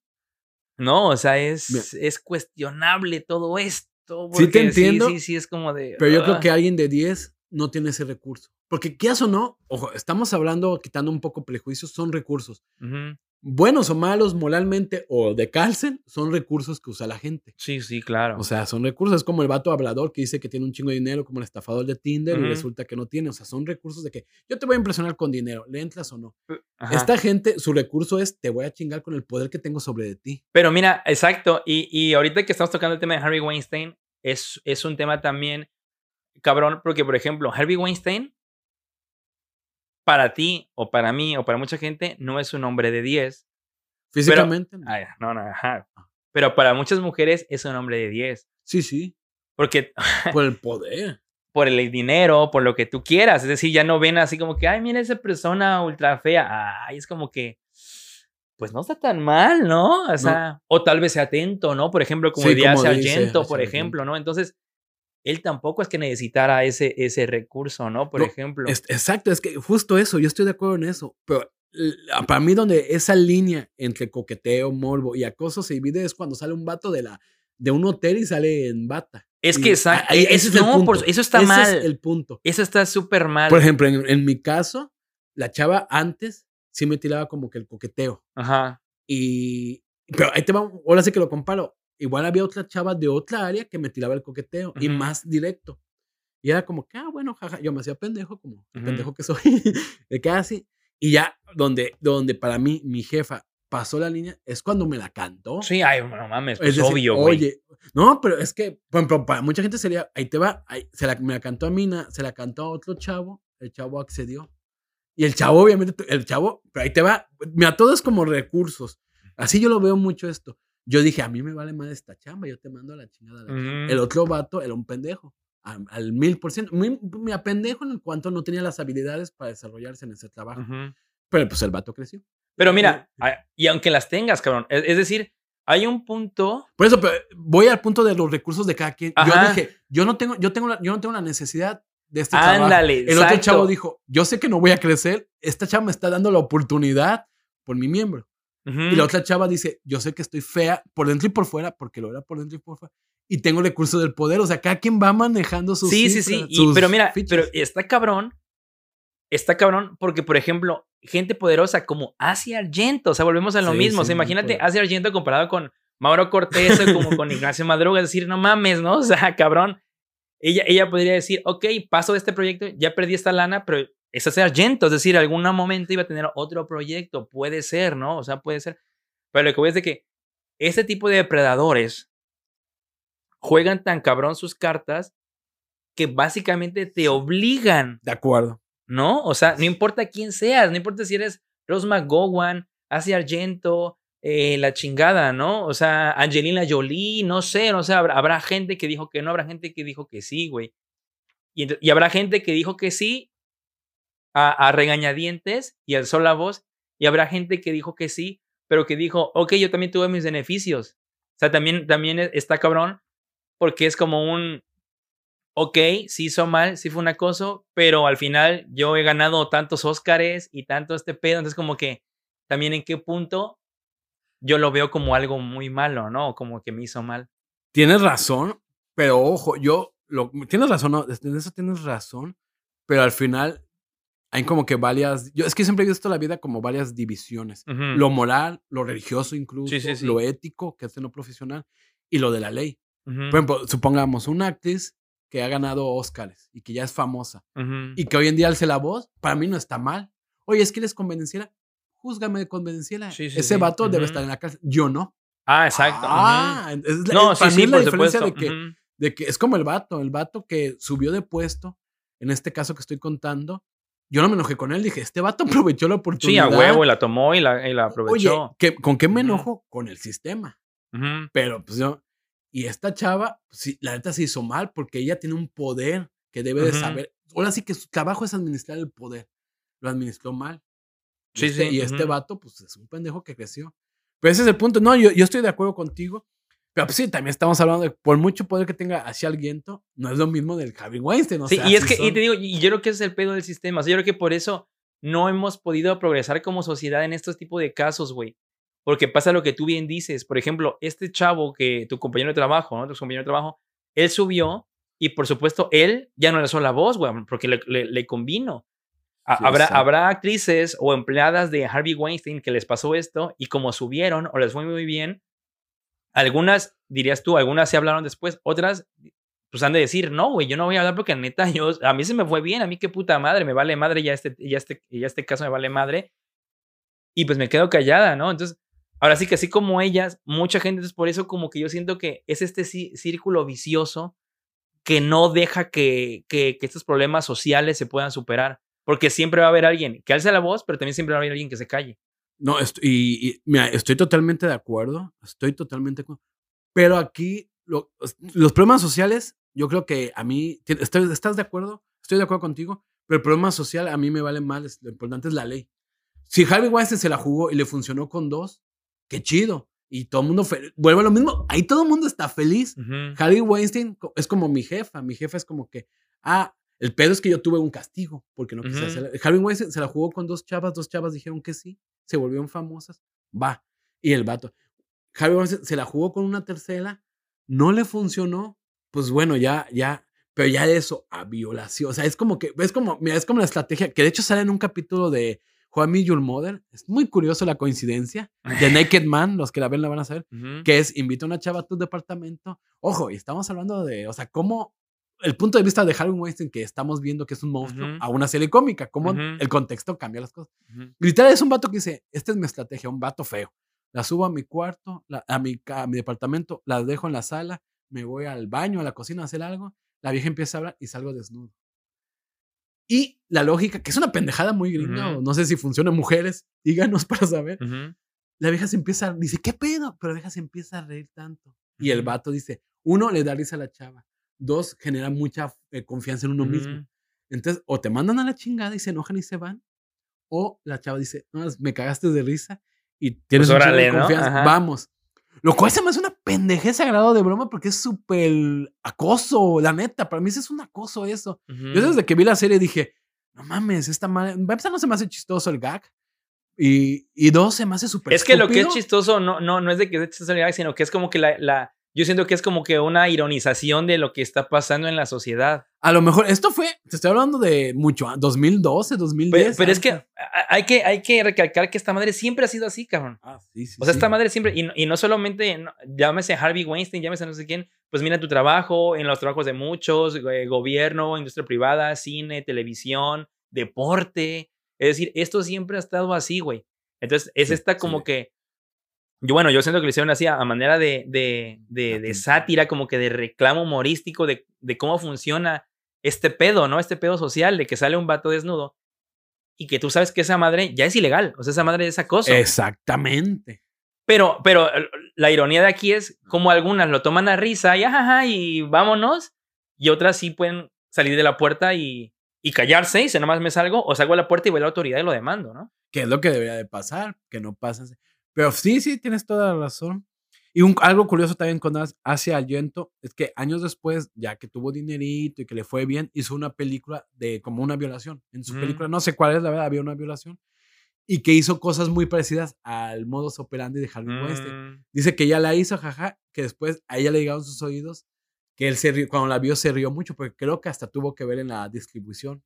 No, o sea, es, es cuestionable todo esto. Sí te porque entiendo, Sí, sí, es como de... Pero yo creo que alguien de 10 no tiene ese recurso. Porque, ¿qué o no? Ojo, estamos hablando, quitando un poco prejuicios, son recursos. ujú, Buenos o malos, moralmente o de cárcel, son recursos que usa la gente. Sí, sí, claro. O sea, son recursos. Es como el vato hablador que dice que tiene un chingo de dinero, como el estafador de Tinder, y resulta que no tiene. O sea, son recursos de que yo te voy a impresionar con dinero, ¿le entras o no? Ajá. Esta gente, su recurso es te voy a chingar con el poder que tengo sobre de ti. Pero mira, exacto. Y, y ahorita que estamos tocando el tema de Harvey Weinstein, es, es un tema también cabrón, porque por ejemplo, Harvey Weinstein, para ti o para mí o para mucha gente, no es un hombre de 10. Físicamente. no. Ay, no, no, ajá. Pero para muchas mujeres es un hombre de 10. Sí, sí. Porque Por el poder. por el dinero, por lo que tú quieras. Es decir, ya no ven así como que, ay, mira esa persona ultra fea. Ay, es como que, pues no está tan mal, ¿no? O sea, o tal vez sea atento, ¿no? Por ejemplo, como Sí, diría como dice Sargento, por ejemplo, ¿no? Entonces, él tampoco es que necesitara ese, ese recurso, ¿no? Por No, ejemplo. Es- exacto, es que justo eso, yo estoy de acuerdo en eso. Pero para mí, donde esa línea entre coqueteo, morbo y acoso se divide es cuando sale un vato de, la, de un hotel y sale en bata. Es que esa- ahí- es- el no, por- punto. eso está Ese mal. Es el punto. Eso está súper mal. Por ejemplo, en, en mi caso, la chava antes sí me tiraba como que el coqueteo. Ajá. Y. Pero ahí te va, ahora sí que lo comparo. Igual había otra chava de otra área que me tiraba el coqueteo y más directo. Y era como que, ah, bueno, jaja. Yo me hacía pendejo, como el Ujú. pendejo que soy. de que así. Y ya, donde, donde para mí, mi jefa pasó la línea, es cuando me la cantó. Sí, ay, no mames, Es pues decir, obvio, güey. Oye, no, pero es que, por ejemplo, para mucha gente sería, ahí te va, ahí, se la, me la cantó a Mina, se la cantó a otro chavo, el chavo accedió. Y el chavo, obviamente, el chavo, pero ahí te va, mira, todo es como recursos. Así yo lo veo mucho esto. Yo dije, a mí me vale más esta chamba, yo te mando a la chingada. de aquí". Ujú. El otro vato era un pendejo, al, mil por ciento. Mi- Mira, pendejo en cuanto no tenía las habilidades para desarrollarse en ese trabajo. Pero pues el vato creció. Pero mira, y aunque las tengas, cabrón, es, es decir, hay un punto. Por eso pero voy al punto de los recursos de cada quien. Ajá. Yo dije, yo no tengo, yo tengo, la, yo no tengo la necesidad de este trabajo. Ándale, El otro chavo dijo, yo sé que no voy a crecer, esta chava me está dando la oportunidad por mi miembro. Y la otra chava dice, yo sé que estoy fea por dentro y por fuera, porque lo era por dentro y por fuera, y tengo recursos del poder. O sea, cada quien va manejando sus Sí, sí, sí. cifras, y- sus pero mira, fichas. pero está cabrón. Está cabrón porque, por ejemplo, gente poderosa como Asia Argento, o sea, volvemos a lo Sí, mismo. o sí, sea, muy imagínate. Asia Argento comparado con Mauro Cortés o como con Ignacio Madruga, es decir, no mames, ¿no? O sea, cabrón. Ella, ella podría decir, ok, paso de este proyecto, ya perdí esta lana, pero es Asia Argento, es decir, algún momento iba a tener otro proyecto, puede ser, ¿no? O sea, puede ser. Pero lo que voy es de que este tipo de depredadores juegan tan cabrón sus cartas que básicamente te obligan. De acuerdo. ¿No? O sea, no importa quién seas, no importa si eres Rose McGowan, Asia Argento, eh, la chingada, ¿no? O sea, Angelina Jolie, no sé, no sé, habrá, gente que dijo que no, habrá gente que dijo que sí, güey. Y, habrá gente que dijo que sí a, regañadientes y alzó la voz, y habrá gente que dijo que sí, pero que dijo, ok, yo también tuve mis beneficios. O sea, también, también e, está cabrón, porque es como un, ok, sí hizo mal, sí fue un acoso, pero al final yo he ganado tantos Óscares y tanto este pedo, entonces como que también en qué punto yo lo veo como algo muy malo, ¿no? Como que me hizo mal. Tienes razón, pero ojo, yo, lo, tienes razón, ¿no? en eso tienes razón, pero al final hay como que varias, yo es que siempre he visto la vida como varias divisiones, lo moral, lo religioso incluso, lo ético, que es lo profesional, y lo de la ley. Por ejemplo, supongamos una actriz que ha ganado Oscars y que ya es famosa y que hoy en día alce la voz, para mí no está mal. Oye, es que eres convenciera, júzgame de convenciera. Ese vato debe estar en la cárcel. Yo no. Ah, exacto. Ah, es no, sí, sí, la diferencia de que, de que es como el vato, el vato que subió de puesto, en este caso que estoy contando, yo no me enojé con él, dije, este vato aprovechó la oportunidad. Sí, a huevo, y la tomó y la, y la aprovechó. Oye, ¿con qué me enojo? Con el sistema. Pero pues yo, y esta chava, sí, la neta se hizo mal porque ella tiene un poder que debe de saber. Ahora sí que su trabajo es administrar el poder. Lo administró mal. Sí, este, sí. Y este vato, pues es un pendejo que creció. Pero ese es el punto. No, yo, yo estoy de acuerdo contigo. Pero pues, sí, también estamos hablando de por mucho poder que tenga hacia el viento, no es lo mismo del Harvey Weinstein. sí, y es que, y te digo, y yo creo que ese es el pedo del sistema. O sea, yo creo que por eso no hemos podido progresar como sociedad en estos tipos de casos, güey. Porque pasa lo que tú bien dices. Por ejemplo, este chavo que tu compañero de trabajo, ¿no? Tu compañero de trabajo, él subió y por supuesto él ya no le alzó la voz, güey, porque le, le, convino. habrá, habrá actrices o empleadas de Harvey Weinstein que les pasó esto y como subieron o les fue muy bien, algunas, dirías tú, algunas se hablaron después, otras pues han de decir, no, güey, yo no voy a hablar porque neta, yo, a mí se me fue bien, a mí qué puta madre, me vale madre, ya este, ya este, ya este caso me vale madre. Y pues me quedo callada, ¿no? Entonces, Ahora sí que así como ellas, mucha gente, es por eso como que yo siento que es este círculo vicioso que no deja que, que, estos problemas sociales se puedan superar. Porque siempre va a haber alguien que alce la voz, pero también siempre va a haber alguien que se calle. No, estoy, y, mira, estoy totalmente de acuerdo, estoy totalmente de acuerdo. Pero aquí los problemas sociales, yo creo que a mí, ¿estás de acuerdo? Estoy de acuerdo contigo, pero el problema social a mí me vale mal, lo importante es la ley. Si Harvey Weinstein se la jugó y le funcionó con dos, qué chido. Y todo el mundo vuelve a lo mismo. Ahí todo el mundo está feliz. Harry Weinstein es como mi jefa. Mi jefa es como que, ah, el pedo es que yo tuve un castigo porque no quise hacer. Harry Weinstein se la jugó con dos chavas, dos chavas dijeron que sí, se volvieron famosas. Va. Y el vato. Harry Weinstein se la jugó con una tercera, no le funcionó. Pues bueno, ya, ya, pero ya eso a violación. O sea, es como que, es como, mira, es como la estrategia que de hecho sale en un capítulo de Juan Your Mother. Es muy curioso la coincidencia. The Naked Man, los que la ven la van a saber, que es invita a una chava a tu departamento. Ojo, y estamos hablando de, o sea, cómo el punto de vista de Harvey Weinstein que estamos viendo que es un monstruo a una serie cómica, cómo el contexto cambia las cosas. Literal es un vato que dice, esta es mi estrategia, un vato feo. La subo a mi cuarto, a, mi, a mi departamento, la dejo en la sala, me voy al baño, a la cocina a hacer algo, la vieja empieza a hablar y salgo desnudo. Y la lógica, que es una pendejada muy gringa, no sé si funciona en mujeres, díganos para saber. La vieja se empieza, dice, ¿qué pedo? Pero la vieja se empieza a reír tanto. Y el vato dice, uno, le da risa a la chava. Dos, genera mucha eh, confianza en uno mismo. Entonces, o te mandan a la chingada y se enojan y se van, o la chava dice, no, me cagaste de risa y tienes pues confianza. Vamos. Lo cual se me hace una pendejez sagrado de broma porque es súper acoso, la neta. Para mí es un acoso eso. Yo desde que vi la serie dije, no mames, esta madre. no se me hace chistoso el gag. Y, y dos, se me hace súper Es que lo que es chistoso no, no, no es de que sea chistoso el gag, sino que es como que la, la yo siento que es como que una ironización de lo que está pasando en la sociedad. A lo mejor, esto fue, te estoy hablando de mucho, 2012, 2010. Pero, pero es que hay, que hay que recalcar que esta madre siempre ha sido así, cabrón. Ah, sí, sí, o sea, esta madre siempre, y no, y no solamente, llámese Harvey Weinstein, llámese no sé quién, pues mira tu trabajo, en los trabajos de muchos, eh, gobierno, industria privada, cine, televisión, deporte. Es decir, esto siempre ha estado así, güey. Entonces, es esta como que. Yo, bueno, yo siento que lo hicieron así a, manera de, de, de, de sátira, como que de reclamo humorístico de, de cómo funciona este pedo, ¿no? Este pedo social de que sale un vato desnudo y que tú sabes que esa madre ya es ilegal. O sea, esa madre es acoso. Exactamente. Pero, pero la ironía de aquí es como algunas lo toman a risa y ajaja y vámonos, y otras sí pueden salir de la puerta y, y callarse y si nomás me salgo o salgo a la puerta y voy a la autoridad y lo demando, ¿no? Que es lo que debería de pasar, que no pasa. Pero sí, sí, tienes toda la razón. Y un, algo curioso también con Asia Argento es que años después, ya que tuvo dinerito y que le fue bien, hizo una película de como una violación. En su Mm. película, no sé cuál es, la verdad, había una violación. Y que hizo cosas muy parecidas al modus operandi de Harvey Weinstein. Mm, Dice que ella la hizo, jaja, que después a ella le llegaron sus oídos, que él se rió, cuando la vio se rió mucho, porque creo que hasta tuvo que ver en la distribución.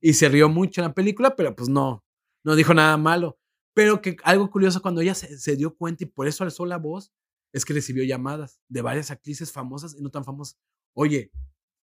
Y se rió mucho en la película, pero pues no, no dijo nada malo. Pero que algo curioso cuando ella se, se dio cuenta y por eso alzó la voz, es que recibió llamadas de varias actrices famosas y no tan famosas. Oye,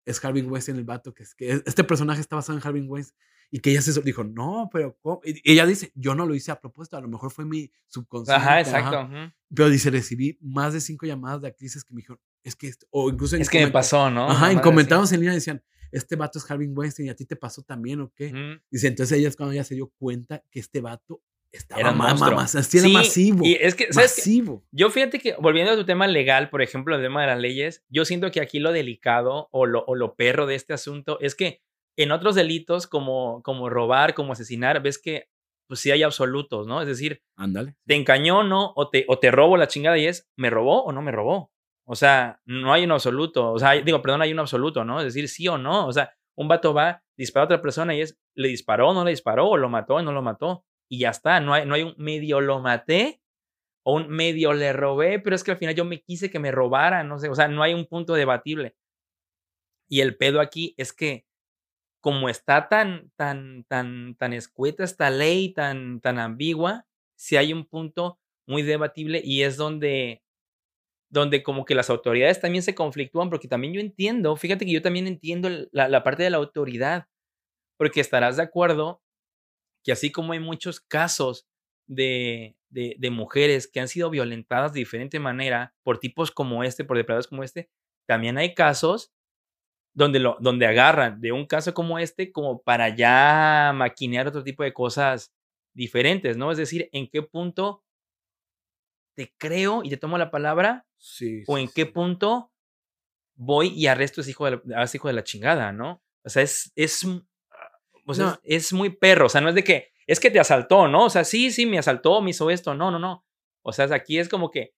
es Harvey Weinstein el vato, que, es, que este personaje está basado en Harvey Weinstein. Y que ella se dijo, no, pero ¿cómo?". Y ella dice, yo no lo hice a propósito, a lo mejor fue mi subconsciente. Ajá, ajá". exacto. Pero dice, recibí más de cinco llamadas de actrices que me dijeron, es que, esto", o incluso en Es que me pasó, ¿no? Ajá, Una en comentarios en línea decían, este vato es Harvey Weinstein y a ti te pasó también o qué. Dice, entonces ella es cuando ella se dio cuenta que este vato estaba Era monstruo. más, así era Sí, masivo. Y es que, ¿sabes masivo. Yo fíjate que, volviendo a tu tema legal, por ejemplo, el tema de las leyes, yo siento que aquí lo delicado o lo, o lo perro de este asunto es que en otros delitos como, como robar, como asesinar, ves que pues sí hay absolutos, ¿no? Es decir, Ándale. te encañó, ¿no? O te, o te robo la chingada y es, ¿me robó o no me robó? O sea, no hay un absoluto. O sea, hay- digo, perdón, hay un absoluto, ¿no? Es decir, sí o no. O sea, un vato va, dispara a otra persona y es, ¿le disparó o no le disparó? ¿O lo mató o no lo mató? Y ya está. No hay, no hay un medio lo maté o un medio le robé, pero es que al final yo me quise que me robaran, no sé. O sea, no hay un punto debatible. Y el pedo aquí es que como está tan, tan, tan, tan escueta esta ley, tan, tan ambigua, si hay un punto muy debatible y es donde, donde como que las autoridades también se conflictúan, porque también yo entiendo, fíjate que yo también entiendo la parte de la autoridad, porque estarás de acuerdo que así como hay muchos casos de, de, de mujeres que han sido violentadas de diferente manera por tipos como este, por depredadores como este, también hay casos donde, lo, donde agarran de un caso como este como para ya maquinear otro tipo de cosas diferentes, ¿no? Es decir, en qué punto te creo y te tomo la palabra Sí. o sí, en qué sí. punto voy y arresto a ese hijo de la, a ese hijo de la chingada, ¿no? O sea, es, es, sea, No. es, es muy perro, o sea, no es de que, es que te asaltó, ¿no? O sea, sí, sí, me asaltó, me hizo esto, no, no, no. O sea, aquí es como que,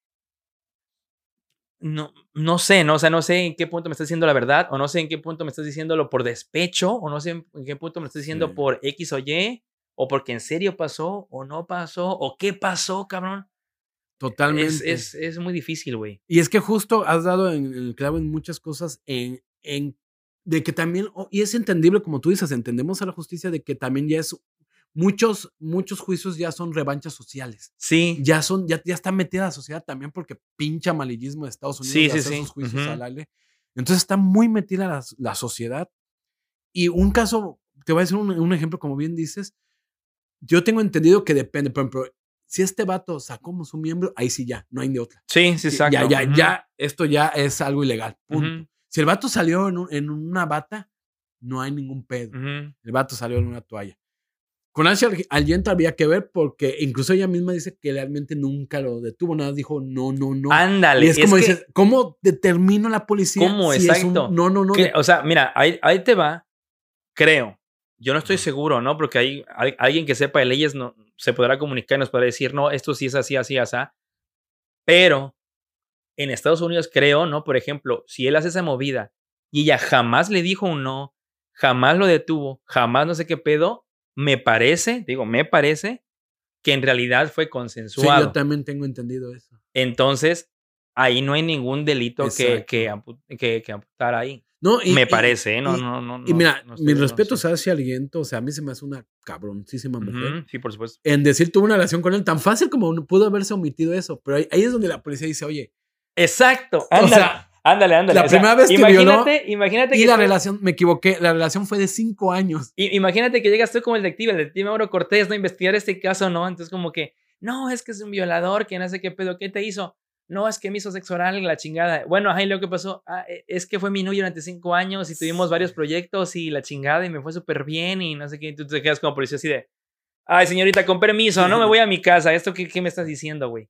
no, no sé, ¿no? O sea, no sé en qué punto me estás diciendo la verdad, o no sé en qué punto me estás diciéndolo por despecho, o no sé en en qué punto me estás diciendo Sí. por X o Y, o porque en serio pasó, o no pasó, o qué pasó, cabrón. Totalmente. Es, es, es muy difícil, güey. Y es que justo has dado en el clavo en muchas cosas, en, en de que también, y es entendible, como tú dices, entendemos a la justicia de que también ya es, muchos, muchos juicios ya son revanchas sociales. Sí, Ya son, ya, ya está metida la sociedad también porque pincha amarillismo de Estados Unidos Sí, de sí, hacer sí. sus juicios Ujú. al aire. Entonces está muy metida la, la sociedad. Y un caso, te voy a decir un, un ejemplo, como bien dices, yo tengo entendido que depende, por ejemplo, si este vato sacó su miembro, ahí sí ya, no hay de otra. sí, sí, exacto. Ya, ya, ya, esto ya es algo ilegal. Punto. Si el vato salió en, un- en una bata, no hay ningún pedo. Ujú. El vato salió en una toalla. Con Asia Argento había que ver porque incluso ella misma dice que realmente nunca lo detuvo, nada dijo no, no, no. Ándale. y es como que- dices, ¿cómo determino la policía? ¿Cómo? si es un Exacto. no, no, no. que- de- o sea, mira, ahí, ahí te va, creo. Yo no estoy seguro, ¿no? Porque hay, hay- alguien que sepa de leyes no, se podrá comunicar y nos podrá decir, no, esto sí es así, así, así. Pero en Estados Unidos creo, ¿no? Por ejemplo, si él hace esa movida y ella jamás le dijo un no, jamás lo detuvo, jamás no sé qué pedo, me parece, digo, me parece que en realidad fue sí, consensuado. yo también tengo entendido eso. Entonces, ahí no hay ningún delito que, que, ampu- que, que amputar ahí. No, y- me y- parece, ¿eh? No, y- no, no. Y no- mira, no mis respetos sé. a Asia Argento, o sea, a mí se me hace una cabroncísima mujer. Ujú, Sí, por supuesto. En decir tuvo una relación con él tan fácil como pudo haberse omitido eso, pero ahí, ahí es donde la policía dice, oye, Exacto. O ándale. sea, Ándale, ándale. La o sea, primera vez que violó imagínate, imagínate Y que la fue- relación, me equivoqué, la relación fue de cinco años. i- imagínate que llegas tú como el detective, el detective Mauro Cortés, ¿no? A investigar este caso, ¿no? Entonces como que, no, es que es un violador, que no sé qué pedo, ¿qué te hizo? No, es que me hizo sexo oral, la chingada. Bueno, ajá, y lo que pasó, ah, e- es que fue mi novio durante cinco años y tuvimos varios proyectos y la chingada y me fue súper bien y no sé qué. Y tú te quedas como policía así de, ay, señorita, con permiso, no me voy a mi casa. ¿Esto qué, qué me estás diciendo, güey?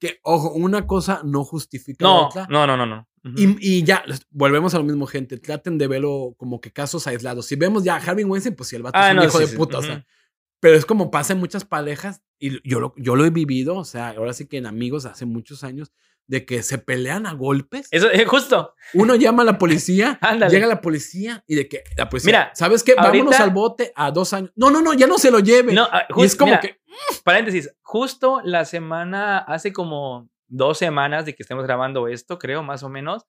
Que, ojo, una cosa no justifica la No, otra. no, no, no, no. Ujú. Y, y ya, volvemos a lo mismo, gente. Traten de verlo como que casos aislados. Si vemos ya a Harvey Weinstein, pues si el vato Ah, es un no, hijo sí, de sí, puta, o sea. Pero es como pasa en muchas parejas, y yo lo, yo lo he vivido, o sea, ahora sí que en amigos hace muchos años, de que se pelean a golpes. Eso, eh, justo. Uno llama a la policía, llega la policía y de que la policía, Mira, ¿sabes qué? Vámonos ahorita- al bote a dos años. No, no, no, ya no se lo lleve. No, ah, y es como mira, que, Paréntesis, justo la semana, hace como dos semanas de que estemos grabando esto, creo, más o menos,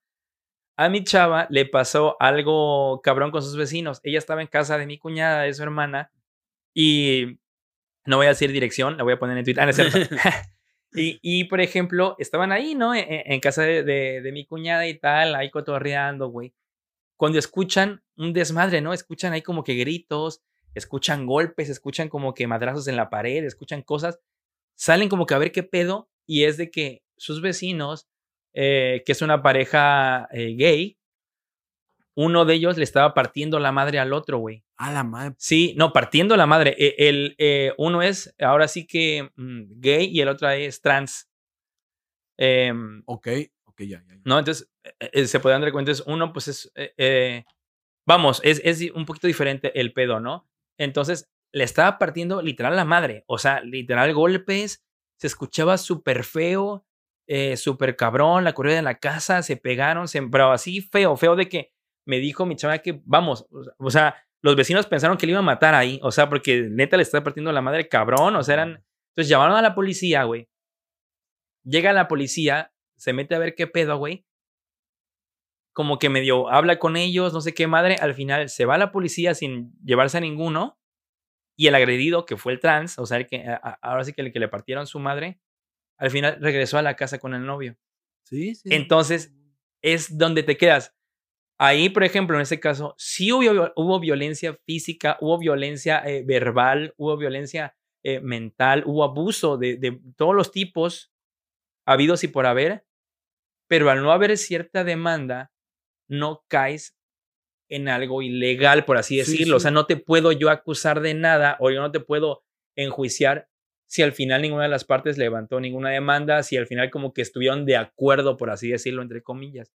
a mi chava le pasó algo cabrón con sus vecinos. Ella estaba en casa de mi cuñada, de su hermana, y no voy a decir dirección, la voy a poner en Twitter. Ah, no es. y, y, por ejemplo, estaban ahí, ¿no? En, en casa de, de- de mi cuñada y tal, ahí cotorreando, güey. Cuando escuchan un desmadre, ¿no? Escuchan ahí como que gritos, escuchan golpes, escuchan como que madrazos en la pared, escuchan cosas, salen como que a ver qué pedo y es de que sus vecinos, eh, que es una pareja eh, gay, uno de ellos le estaba partiendo la madre al otro, güey. a la madre. Sí, no, partiendo la madre. E- El, eh, uno es ahora sí que mm, gay y el otro es trans. Em, Ok, ok, ya, ya. ya. ¿no? Entonces, eh, eh, se pueden dar cuenta, es uno, pues es, eh, eh, vamos, es, es un poquito diferente el pedo, ¿no? Entonces, le estaba partiendo literal la madre, o sea, literal golpes, se escuchaba súper feo, eh, súper cabrón, la corrida de la casa, se pegaron, se, pero así feo, feo de que me dijo mi chava que, vamos, o sea- los vecinos pensaron que le iba a matar ahí, o sea, porque neta le estaba partiendo la madre cabrón, o sea, eran, entonces llamaron a la policía, güey. Llega la policía, se mete a ver qué pedo, güey. Como que medio habla con ellos, no sé qué madre. Al final se va la policía sin llevarse a ninguno. Y el agredido, que fue el trans, o sea, el que, a- ahora sí que el que le partieron su madre, al final regresó a la casa con el novio. Sí, sí. Entonces, Es donde te quedas. Ahí, por ejemplo, en este caso, sí hubo, hubo violencia física, hubo violencia eh, verbal, hubo violencia eh, mental, hubo abuso de, de todos los tipos habidos y por haber, pero al no haber cierta demanda, no caes en algo ilegal, por así Sí, decirlo. O sea, no te puedo yo acusar de nada o yo no te puedo enjuiciar si al final ninguna de las partes levantó ninguna demanda, si al final como que estuvieron de acuerdo, por así decirlo, entre comillas.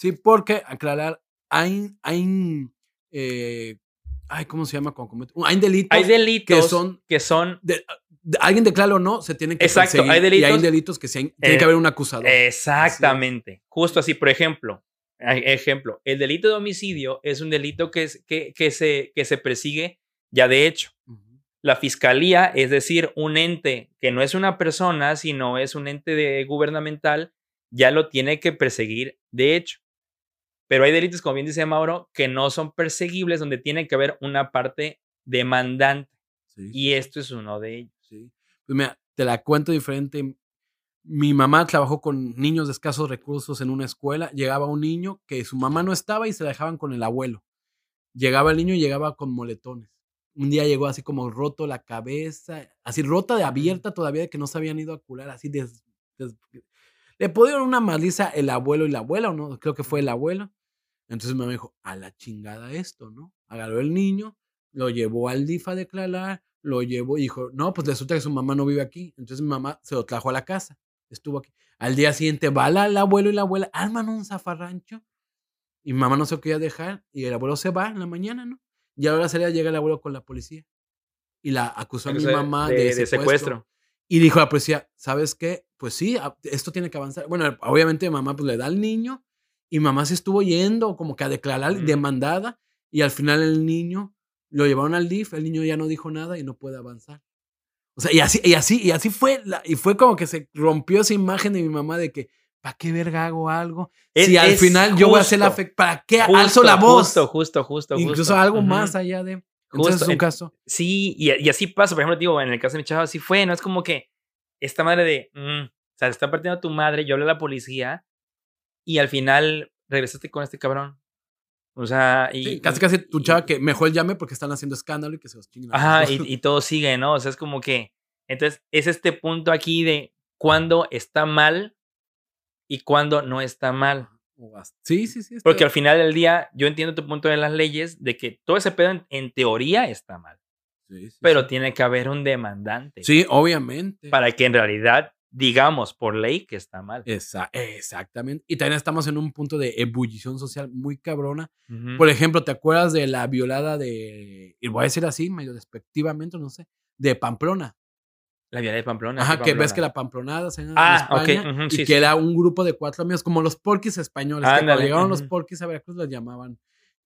Sí, porque, aclarar, hay, hay, eh, ay, ¿cómo se llama? cuando comete- Hay delitos. Hay delitos que son- que son de- de- alguien declara o no, se tienen que Exacto, perseguir, hay Y hay delitos- delitos que se, tiene Eh, que haber un acusador. Exactamente. Justo así, por ejemplo, ejemplo, el delito de homicidio es un delito que, es- que, que se, que se persigue ya de hecho. La fiscalía, es decir, un ente que no es una persona, sino es un ente de- gubernamental, ya lo tiene que perseguir de hecho. Pero hay delitos, como bien dice Mauro, que no son perseguibles, donde tiene que haber una parte demandante. Sí, Y esto es uno de ellos. sí. Pues mira, te la cuento diferente. Mi mamá trabajó con niños de escasos recursos en una escuela. Llegaba un niño que su mamá no estaba y se la dejaban con el abuelo. Llegaba el niño y llegaba con moletones. Un día llegó así como roto la cabeza, así rota de abierta todavía de que no se habían ido a curar, así des- des- le pudieron una maliza el abuelo y la abuela, o no, creo que fue el abuelo. Entonces mi mamá dijo, a la chingada esto, ¿no? Agarró el niño, lo llevó al DIF a declarar, lo llevó y dijo, no, pues resulta que su mamá no vive aquí. Entonces mi mamá se lo trajo a la casa, estuvo aquí. Al día siguiente va la- el abuelo y la abuela, arman un zafarrancho y mi mamá no se lo quería dejar y el abuelo se va en la mañana, ¿no? Y ahora salía llega el abuelo con la policía y la acusó a mi mamá de- de, de secuestro. secuestro. Y dijo la policía, ¿sabes qué? Pues sí, a- esto tiene que avanzar. Bueno, obviamente mamá pues le da al niño y mamá se estuvo yendo como que a declarar Ujú. demandada y al final el niño lo llevaron al DIF, el niño ya no dijo nada y no puede avanzar. O sea, y así, y así, y así fue, la- y fue como que se rompió esa imagen de mi mamá de que, ¿para qué verga hago algo? Es- si al final yo voy a hacer la fe, ¿para qué Justo, alzo la voz? Justo, justo, justo. Incluso justo. algo Ujú. más allá de... Entonces Justo, es un caso. Sí, y, y así pasa, por ejemplo, digo, en el caso de mi chava, así fue, ¿no? Es como que esta madre de, mm, o sea, se está partiendo tu madre, yo hablé a la policía y al final regresaste con este cabrón. O sea, y. Sí, casi casi tu chava que mejor llame porque están haciendo escándalo y que se los chinguen. a Ajá, y, y todo sigue, ¿no? O sea, es como que. Entonces, es este punto aquí de cuándo está mal y cuándo no está mal. Sí, sí, sí. Porque al final del día, yo entiendo tu punto de las leyes de que todo ese pedo en, en teoría está mal, Sí, sí, pero sí. tiene que haber un demandante Sí, obviamente. para que en realidad digamos por ley que está mal. Esa- exactamente. Y también estamos en un punto de ebullición social muy cabrona. Por ejemplo, ¿te acuerdas de la violada de, y voy a decir así, medio despectivamente, no sé, de Pamplona? La viola de Pamplona. Ajá, ¿qué que ves que la Pamplonada se Ah, en ok, España, y sí, que sí. era un grupo de cuatro amigos, como los porquis españoles, que cuando llegaron los porquis a Veracruz los llamaban.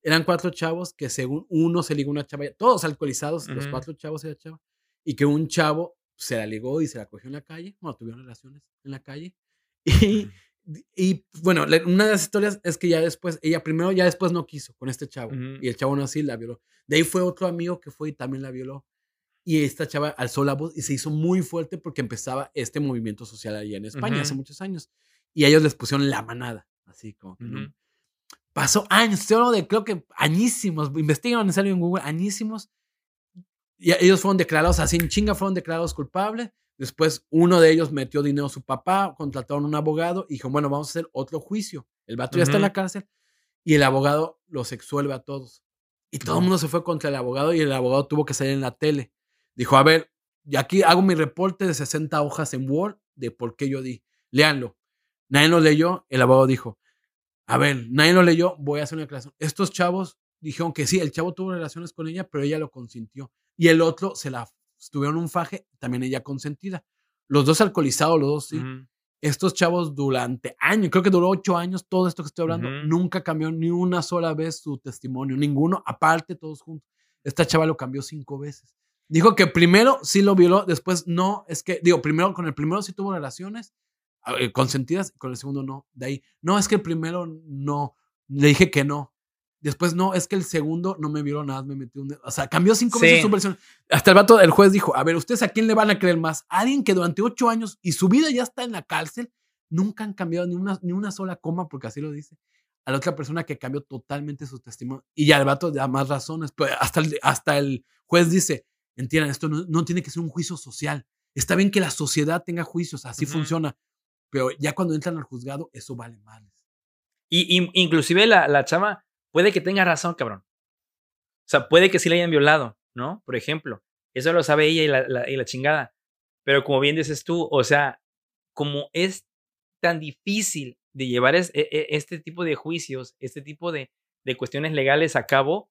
Eran cuatro chavos que según uno se ligó una chava, todos alcoholizados, los cuatro chavos y la chava, y que un chavo se la ligó y se la cogió en la calle, bueno, tuvieron relaciones en la calle, y, y bueno, una de las historias es que ya después, ella primero, ya después no quiso con este chavo, y el chavo no así la violó. De ahí fue otro amigo que fue y también la violó. Y esta chava alzó la voz y se hizo muy fuerte porque empezaba este movimiento social allá en España hace muchos años. Y a ellos les pusieron la manada, así como que, ¿no? Ujú. Pasó años, de creo que añísimos, investiguen salió en Google, añísimos. Y a- ellos fueron declarados así en chinga, fueron declarados culpables. Después uno de ellos metió dinero a su papá, contrataron un abogado y dijo, bueno, vamos a hacer otro juicio. El vato ya está en la cárcel y el abogado los exsuelve a todos. Y todo el Ujú. mundo se fue contra el abogado y el abogado tuvo que salir en la tele. Dijo, a ver, y aquí hago mi reporte de 60 hojas en Word de por qué yo di. Léanlo. Nadie lo leyó. El abogado dijo, a ver, nadie lo leyó, voy a hacer una declaración. Estos chavos dijeron que sí, el chavo tuvo relaciones con ella, pero ella lo consintió. Y el otro se la tuvieron un faje, también ella consentida. Los dos alcoholizados, los dos sí. Estos chavos durante años, creo que duró ocho años, todo esto que estoy hablando, nunca cambió ni una sola vez su testimonio, ninguno, aparte todos juntos. Esta chava lo cambió cinco veces. Dijo que primero sí lo violó, después no, es que, digo, primero con el primero sí tuvo relaciones ah, eh, consentidas, con el segundo no. De ahí, no, es que el primero no, le dije que no. Después no, es que el segundo no me violó nada, me metió un dedo. O sea, cambió cinco veces Sí. su versión. Hasta el vato, el juez dijo, a ver, ¿ustedes a quién le van a creer más? ¿A alguien que durante ocho años y su vida ya está en la cárcel, nunca han cambiado ni una, ni una sola coma, porque así lo dice. A la otra persona que cambió totalmente su testimonio. Y ya el vato da más razones. Pero hasta el, hasta el juez dice, entiendan, esto no, no tiene que ser un juicio social. Está bien que la sociedad tenga juicios, así Ujú. funciona. Pero ya cuando entran al juzgado, eso vale más. Y, y- inclusive la, la chava puede que tenga razón, cabrón. O sea, puede que sí la hayan violado, ¿no? Por ejemplo. Eso lo sabe ella y la, y la chingada. Pero como bien dices tú, o sea, como es tan difícil de llevar e- e- este tipo de juicios, este tipo de, de cuestiones legales a cabo,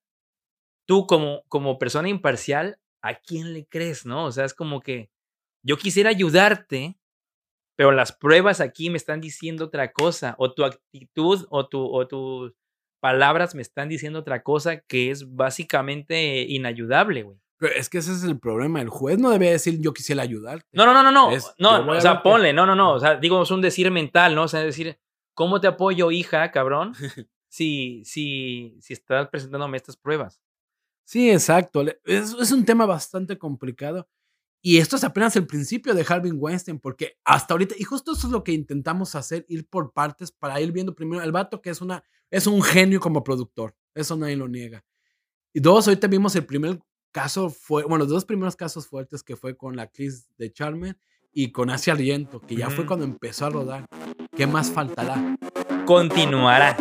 tú como, como persona imparcial, ¿a quién le crees, no? O sea, es como que yo quisiera ayudarte, pero las pruebas aquí me están diciendo otra cosa, o tu actitud o, tu, o tus palabras me están diciendo otra cosa que es básicamente inayudable, güey. Pero es que ese es el problema. El juez no debe decir yo quisiera ayudarte. No, no, no, no, no, Es, no, o sea, ponle, no, no, no, o sea, digo, es un decir mental, ¿no? O sea, decir, ¿cómo te apoyo, hija, cabrón? Si, si, si estás presentándome estas pruebas. Sí, exacto. Es un tema bastante complicado. Y esto es apenas el principio de Harvey Weinstein, porque hasta ahorita, y justo eso es lo que intentamos hacer, ir por partes para ir viendo primero el vato que es una, es un genio como productor. Eso nadie lo niega. Y dos, ahorita vimos el primer caso, fue, bueno, los dos primeros casos fuertes que fue con la actriz de Charmen y con Asia Argento, que ya fue cuando empezó a rodar. ¿Qué más faltará? Continuará.